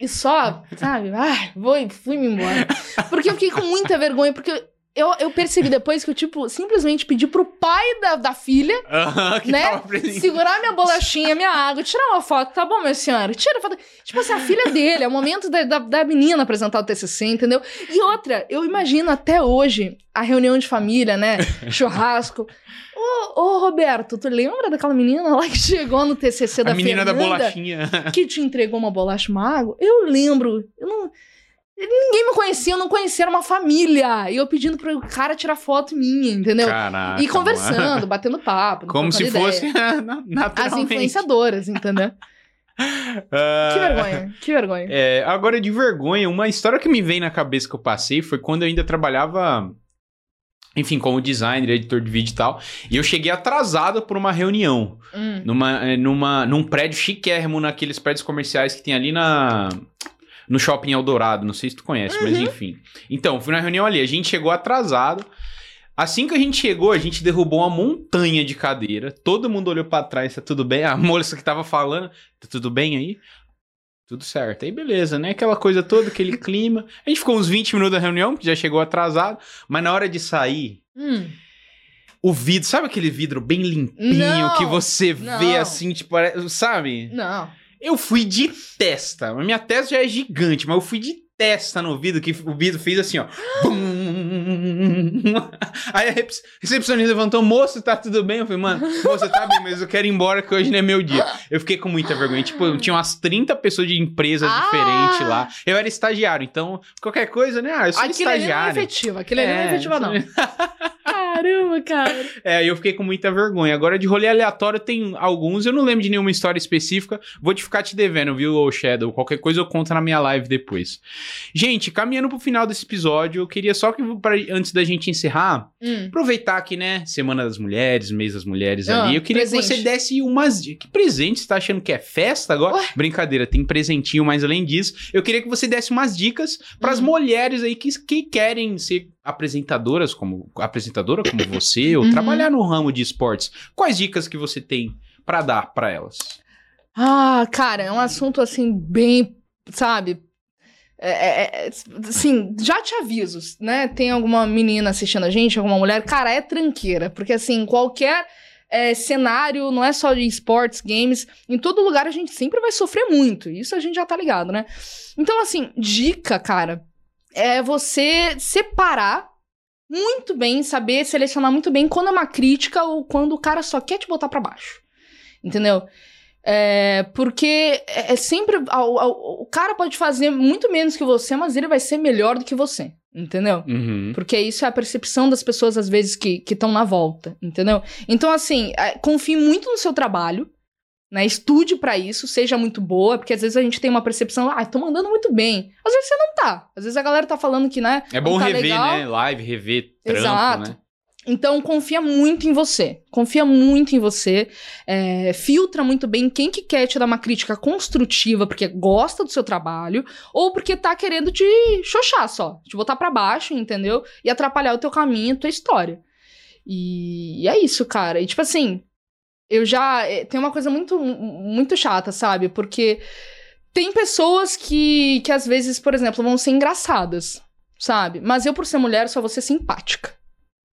e só, sabe, ah, vou, fui-me embora. Porque eu fiquei com muita vergonha, porque eu, eu percebi depois que eu, tipo, simplesmente pedi pro pai da, da filha, né? Segurar minha bolachinha, minha água, tirar uma foto. Tá bom, minha senhora, tira a foto. Tipo assim, a filha dele, é o momento da, da, da menina apresentar o TCC, entendeu? E outra, eu imagino até hoje a reunião de família, né? Churrasco. Ô, ô, Roberto, tu lembra daquela menina lá que chegou no TCC da A menina da Fernanda? bolachinha. que te entregou uma bolacha uma água? Eu lembro. Eu não. Ninguém me conhecia, eu não conhecia, era uma família. E eu pedindo pro cara tirar foto minha, entendeu? Caraca. e conversando, mano. batendo papo. Como se fosse ideia. naturalmente. As influenciadoras, entendeu? Ah, Que vergonha, que vergonha. É, agora, de vergonha, uma história que me veio na cabeça que eu passei foi quando eu ainda trabalhava, enfim, como designer, editor de vídeo e tal. E eu cheguei atrasado por uma reunião. Hum. Numa, eh, numa, num prédio chiquérrimo, naqueles prédios comerciais que tem ali na. No shopping Eldorado, não sei se tu conhece, mas Uhum. enfim. Então, fui na reunião ali, a gente chegou atrasado. Assim que a gente chegou, a gente derrubou uma montanha de cadeira. Todo mundo olhou pra trás, tá tudo bem? A moça que tava falando, tá tudo bem aí? Tudo certo. Aí beleza, né? Aquela coisa toda, aquele clima. A gente ficou uns 20 minutos na reunião, já chegou atrasado. Mas na hora de sair, Hum. o vidro, sabe aquele vidro bem limpinho Não, que você vê não. assim, tipo, pare- sabe? Não. Eu fui de testa. Minha testa já é gigante, mas eu fui de testa no vidro, que o vidro fez assim, ó. Bum. Aí a recepcionista levantou, moço, tá tudo bem? Eu falei, mano, moça, tá bem, mas eu quero ir embora que hoje não é meu dia. Eu fiquei com muita vergonha. Tipo, tinha umas 30 pessoas de empresas Ah! diferentes lá. Eu era estagiário, então, qualquer coisa, né? Ah, eu sou Aquilo ali não é estagiário. efetivo, aquilo ali não é efetivo, não. Caramba, cara. É, eu fiquei com muita vergonha. Agora, de rolê aleatório, tem alguns. Eu não lembro de nenhuma história específica. Vou te ficar te devendo, viu, ô Shadow? Qualquer coisa eu conto na minha live depois. Gente, caminhando pro final desse episódio, eu queria só que, pra, antes da gente encerrar, Hum. aproveitar que, né, Semana das Mulheres, mês das mulheres Ah, ali. Eu queria presente. que você desse umas dicas. Que presente? Você tá achando que é festa agora? Ué? Brincadeira, tem presentinho, mas além disso, eu queria que você desse umas dicas pras Hum. mulheres aí que, que querem ser apresentadoras, como apresentadora como você, ou Uhum. trabalhar no ramo de esportes. Quais dicas que você tem pra dar pra elas? Ah, cara, é um assunto assim, bem, sabe? É, é, é, já te aviso, né? Tem alguma menina assistindo a gente, alguma mulher, cara, é tranqueira, porque assim, qualquer é, cenário, não é só de esportes, games, em todo lugar a gente sempre vai sofrer muito, isso a gente já tá ligado, né? Então, assim, dica, cara, é você separar muito bem, saber selecionar muito bem quando é uma crítica ou quando o cara só quer te botar pra baixo. Entendeu? É, porque é é sempre. O, o- o cara pode fazer muito menos que você, mas ele vai ser melhor do que você. Entendeu? Uhum. Porque isso é a percepção das pessoas, às vezes, que estão na volta. Entendeu? Então, assim, é, confie muito no seu trabalho. Né? Estude pra isso, seja muito boa, porque às vezes a gente tem uma percepção, ah, tô mandando muito bem. Às vezes você não tá. Às vezes a galera tá falando que, né? É bom tá rever, legal. né? Live, rever trampo, Exato. né? Então, confia muito em você. Confia muito em você. É, filtra muito bem quem que quer te dar uma crítica construtiva porque gosta do seu trabalho ou porque tá querendo te xoxar só. Te botar pra baixo, entendeu? E atrapalhar o teu caminho, a tua história. E, e é isso, cara. E tipo assim, eu já... é, Tem uma coisa muito, muito chata, sabe? Porque tem pessoas que, que às vezes, por exemplo, vão ser engraçadas, sabe? Mas eu, por ser mulher, só vou ser simpática.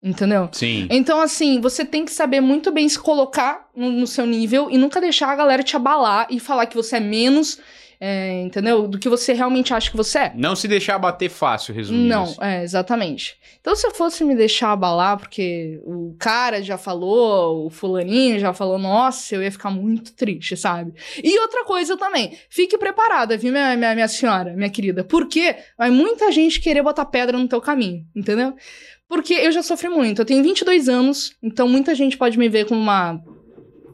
Entendeu? Sim. Então, assim, você tem que saber muito bem se colocar no, no seu nível e nunca deixar a galera te abalar e falar que você é menos, é, entendeu? Do que você realmente acha que você é. Não se deixar bater fácil, resumindo. Não, assim. é, exatamente. Então, se eu fosse me deixar abalar, porque o cara já falou, o fulaninho já falou, nossa, eu ia ficar muito triste, sabe? E outra coisa também, fique preparada, viu, minha, minha, minha senhora, minha querida? Porque vai muita gente querer botar pedra no teu caminho, entendeu? Porque eu já sofri muito. Eu tenho 22 anos, então muita gente pode me ver como uma.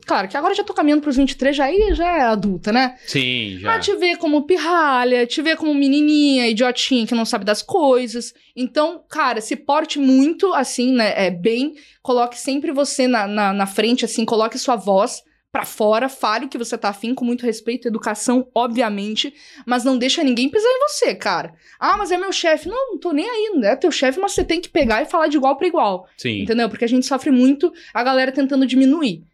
Claro que agora já tô caminhando pros 23, já, aí já é adulta, né? Sim, já. Mas te ver como pirralha, te ver como menininha, idiotinha que não sabe das coisas. Então, cara, se porte muito assim, né? É, bem, coloque sempre você na, na, na frente, assim, coloque sua voz pra fora, fale o que você tá afim, com muito respeito, educação, obviamente, mas não deixa ninguém pisar em você, cara. Ah, mas é meu chefe. Não, não tô nem aí, não é teu chefe, mas você tem que pegar e falar de igual pra igual. Sim. Entendeu? Porque a gente sofre muito a galera tentando diminuir.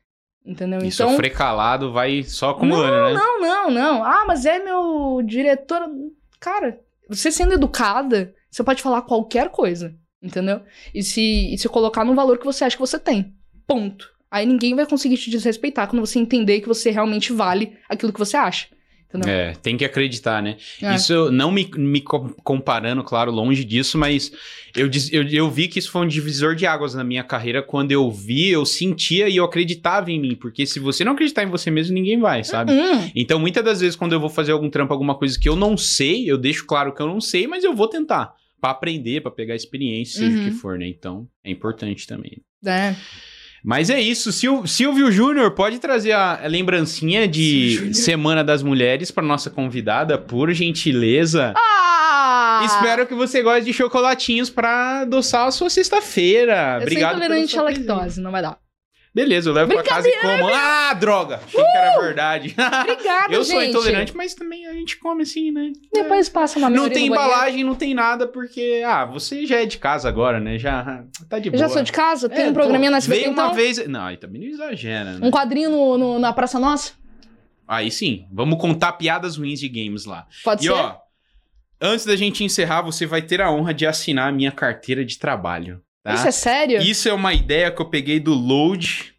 Entendeu? E então. sofrer calado vai só acumulando, né? Não, não, não. Ah, mas é meu diretor. Cara, você sendo educada, você pode falar qualquer coisa, entendeu? E se, e se colocar no valor que você acha que você tem. Ponto. Aí ninguém vai conseguir te desrespeitar quando você entender que você realmente vale aquilo que você acha. Entendeu? É, tem que acreditar, né? É. Isso não me, me co- comparando, claro, longe disso, mas eu, eu, eu vi que isso foi um divisor de águas na minha carreira. Quando eu vi, eu sentia e eu acreditava em mim. Porque se você não acreditar em você mesmo, ninguém vai, sabe? Hum, Então, muitas das vezes, quando eu vou fazer algum trampo, alguma coisa que eu não sei, eu deixo claro que eu não sei, mas eu vou tentar. Pra aprender, pra pegar experiência, seja o que Uhum. for, né? Então, é importante também. é. Mas é isso, Sil- Silvio Júnior, pode trazer a lembrancinha de. Semana das Mulheres para nossa convidada, por gentileza. Ah! Espero que você goste de chocolatinhos para adoçar a sua sexta-feira. Eu Obrigado sou pela intolerante à lactose, não vai dar. Beleza, eu levo pra casa e como. Ah, droga! Achei que era verdade. Obrigada, eu sou gente. intolerante, mas também a gente come assim, né? Depois passa uma Não tem embalagem, não tem nada, porque. Ah, você já é de casa agora, né? Já tá de Eu boa. já sou de casa, tem É, um programinha na SBT, Veio uma então? vez. Não, aí também não exagera, né? Um quadrinho no, no- na Praça Nossa? Aí sim, vamos contar piadas ruins de games lá. Pode E ser? ó, antes da gente encerrar, você vai ter a honra de assinar a minha carteira de trabalho, tá? Isso é sério? Isso é uma ideia que eu peguei do Load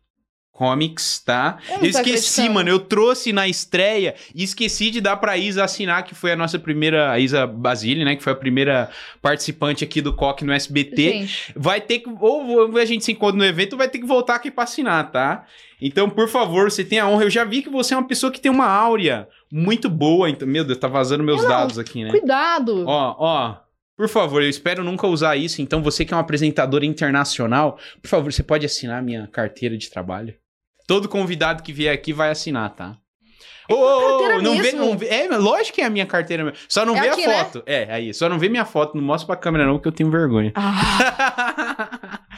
Comics, tá? Eu Eu esqueci, acreditando. mano, eu trouxe na estreia e esqueci de dar pra Isa assinar, que foi a nossa primeira, a Isa Basile, né, que foi a primeira participante aqui do COC no SBT. Gente, Vai ter que, ou a gente se encontra no evento, vai ter que voltar aqui pra assinar, tá? Então, por favor, você tem a honra. Eu já vi que você é uma pessoa que tem uma áurea muito boa. Então, meu Deus, tá vazando meus dados aqui, né? cuidado. Ó, ó. Por favor, eu espero nunca usar isso. Então, você que é uma apresentadora internacional, por favor, você pode assinar minha carteira de trabalho? Todo convidado que vier aqui vai assinar, tá? Ô, ô, ô, carteira não vê, não vê. É, lógico que é a minha carteira mesmo. Só não É vê aqui, a né? foto. É, aí. Só não vê minha foto. Não mostra pra câmera, não, porque eu tenho vergonha. Ah,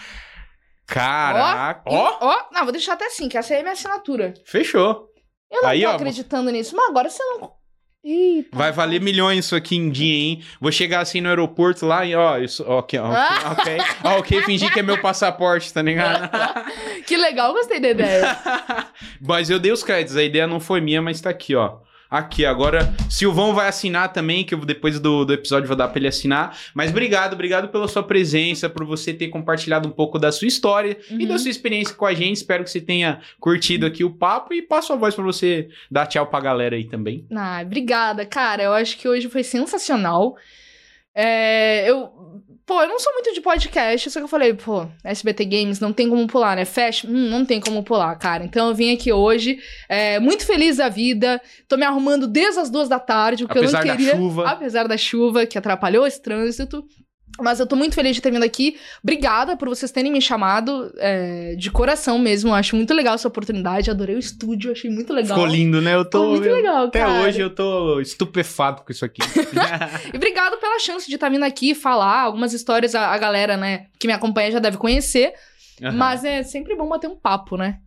Caraca. ó, Ó, ó. Não, vou deixar até assim, que essa aí é minha assinatura. fechou. Eu não Aí, tô ó, acreditando nisso, mas agora você não. Eita. Vai valer milhões isso aqui em dia, hein? Vou chegar assim no aeroporto lá e ó, isso, ok, ok, Ah. ok, ok, fingir que é meu passaporte, tá ligado? Que legal, gostei da ideia. mas eu dei os créditos, a ideia não foi minha, mas tá aqui, ó. Aqui, agora, Silvão vai assinar também, que eu depois do, do episódio vou dar pra ele assinar. Mas obrigado, obrigado pela sua presença, por você ter compartilhado um pouco da sua história e Uhum. da sua experiência com a gente. Espero que você tenha curtido aqui o papo e passo a voz pra você dar tchau pra galera aí também. Ah, obrigada, cara. Eu acho que hoje foi sensacional. É, eu. Pô, eu não sou muito de podcast, só que eu falei, pô, SBT Games não tem como pular, né? Fecha, hum, não tem como pular, cara. Então eu vim aqui hoje, é, muito feliz da vida. Tô me arrumando desde as duas da tarde, porque Apesar eu da não queria. chuva. Apesar da chuva, que atrapalhou esse trânsito. Mas eu tô muito feliz de ter vindo aqui. Obrigada por vocês terem me chamado é, de coração mesmo. Eu acho muito legal essa oportunidade. Adorei o estúdio, achei muito legal. Ficou lindo, né? Eu tô. Ficou muito eu- legal, Até cara. hoje eu tô estupefato com isso aqui. E obrigado pela chance de estar vindo aqui falar algumas histórias. A, a galera, né, que me acompanha já deve conhecer. Aham. Mas é sempre bom bater um papo, né?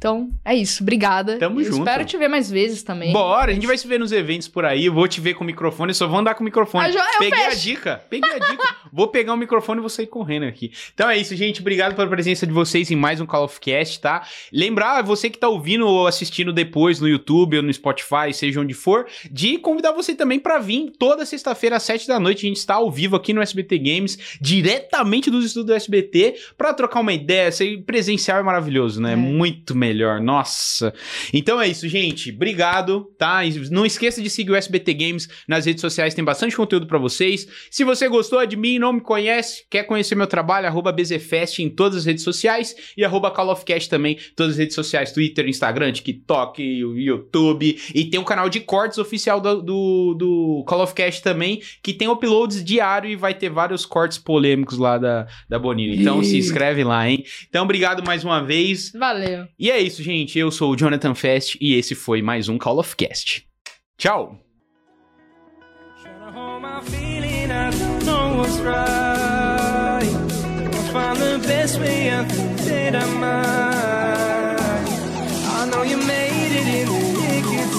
Então, é isso. Obrigada. Tamo junto. Espero te ver mais vezes também. Bora, a gente vai se ver nos eventos por aí. Eu vou te ver com o microfone, só vou andar com o microfone. Ah, eu Peguei a fecho. dica, peguei a dica. vou pegar o microfone e vou sair correndo aqui. Então é isso, gente. Obrigado pela presença de vocês em mais um Call of Cast, tá? Lembrar, você que tá ouvindo ou assistindo depois no YouTube ou no Spotify, seja onde for, de convidar você também pra vir toda sexta-feira às sete da noite. A gente está ao vivo aqui no SBT Games, diretamente dos estudos do SBT, pra trocar uma ideia. Esse presencial é maravilhoso, né? É. Muito melhor. Nossa. Então é isso, gente. Obrigado, tá? E não esqueça de seguir o SBT Games nas redes sociais, tem bastante conteúdo pra vocês. Se você gostou de mim, não me conhece, quer conhecer meu trabalho, arroba BZFest em todas as redes sociais e arroba Call of Cast também, todas as redes sociais, Twitter, Instagram, TikTok, YouTube. E tem o canal de cortes oficial do, do, do Call of Cast também, que tem uploads diário e vai ter vários cortes polêmicos lá da, da Bonini. Então se Ih. inscreve lá, hein? Então obrigado mais uma vez. Valeu. E é é isso, gente. Eu sou o Jonathan Fest e esse foi mais um Call of Cast. Tchau!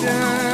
time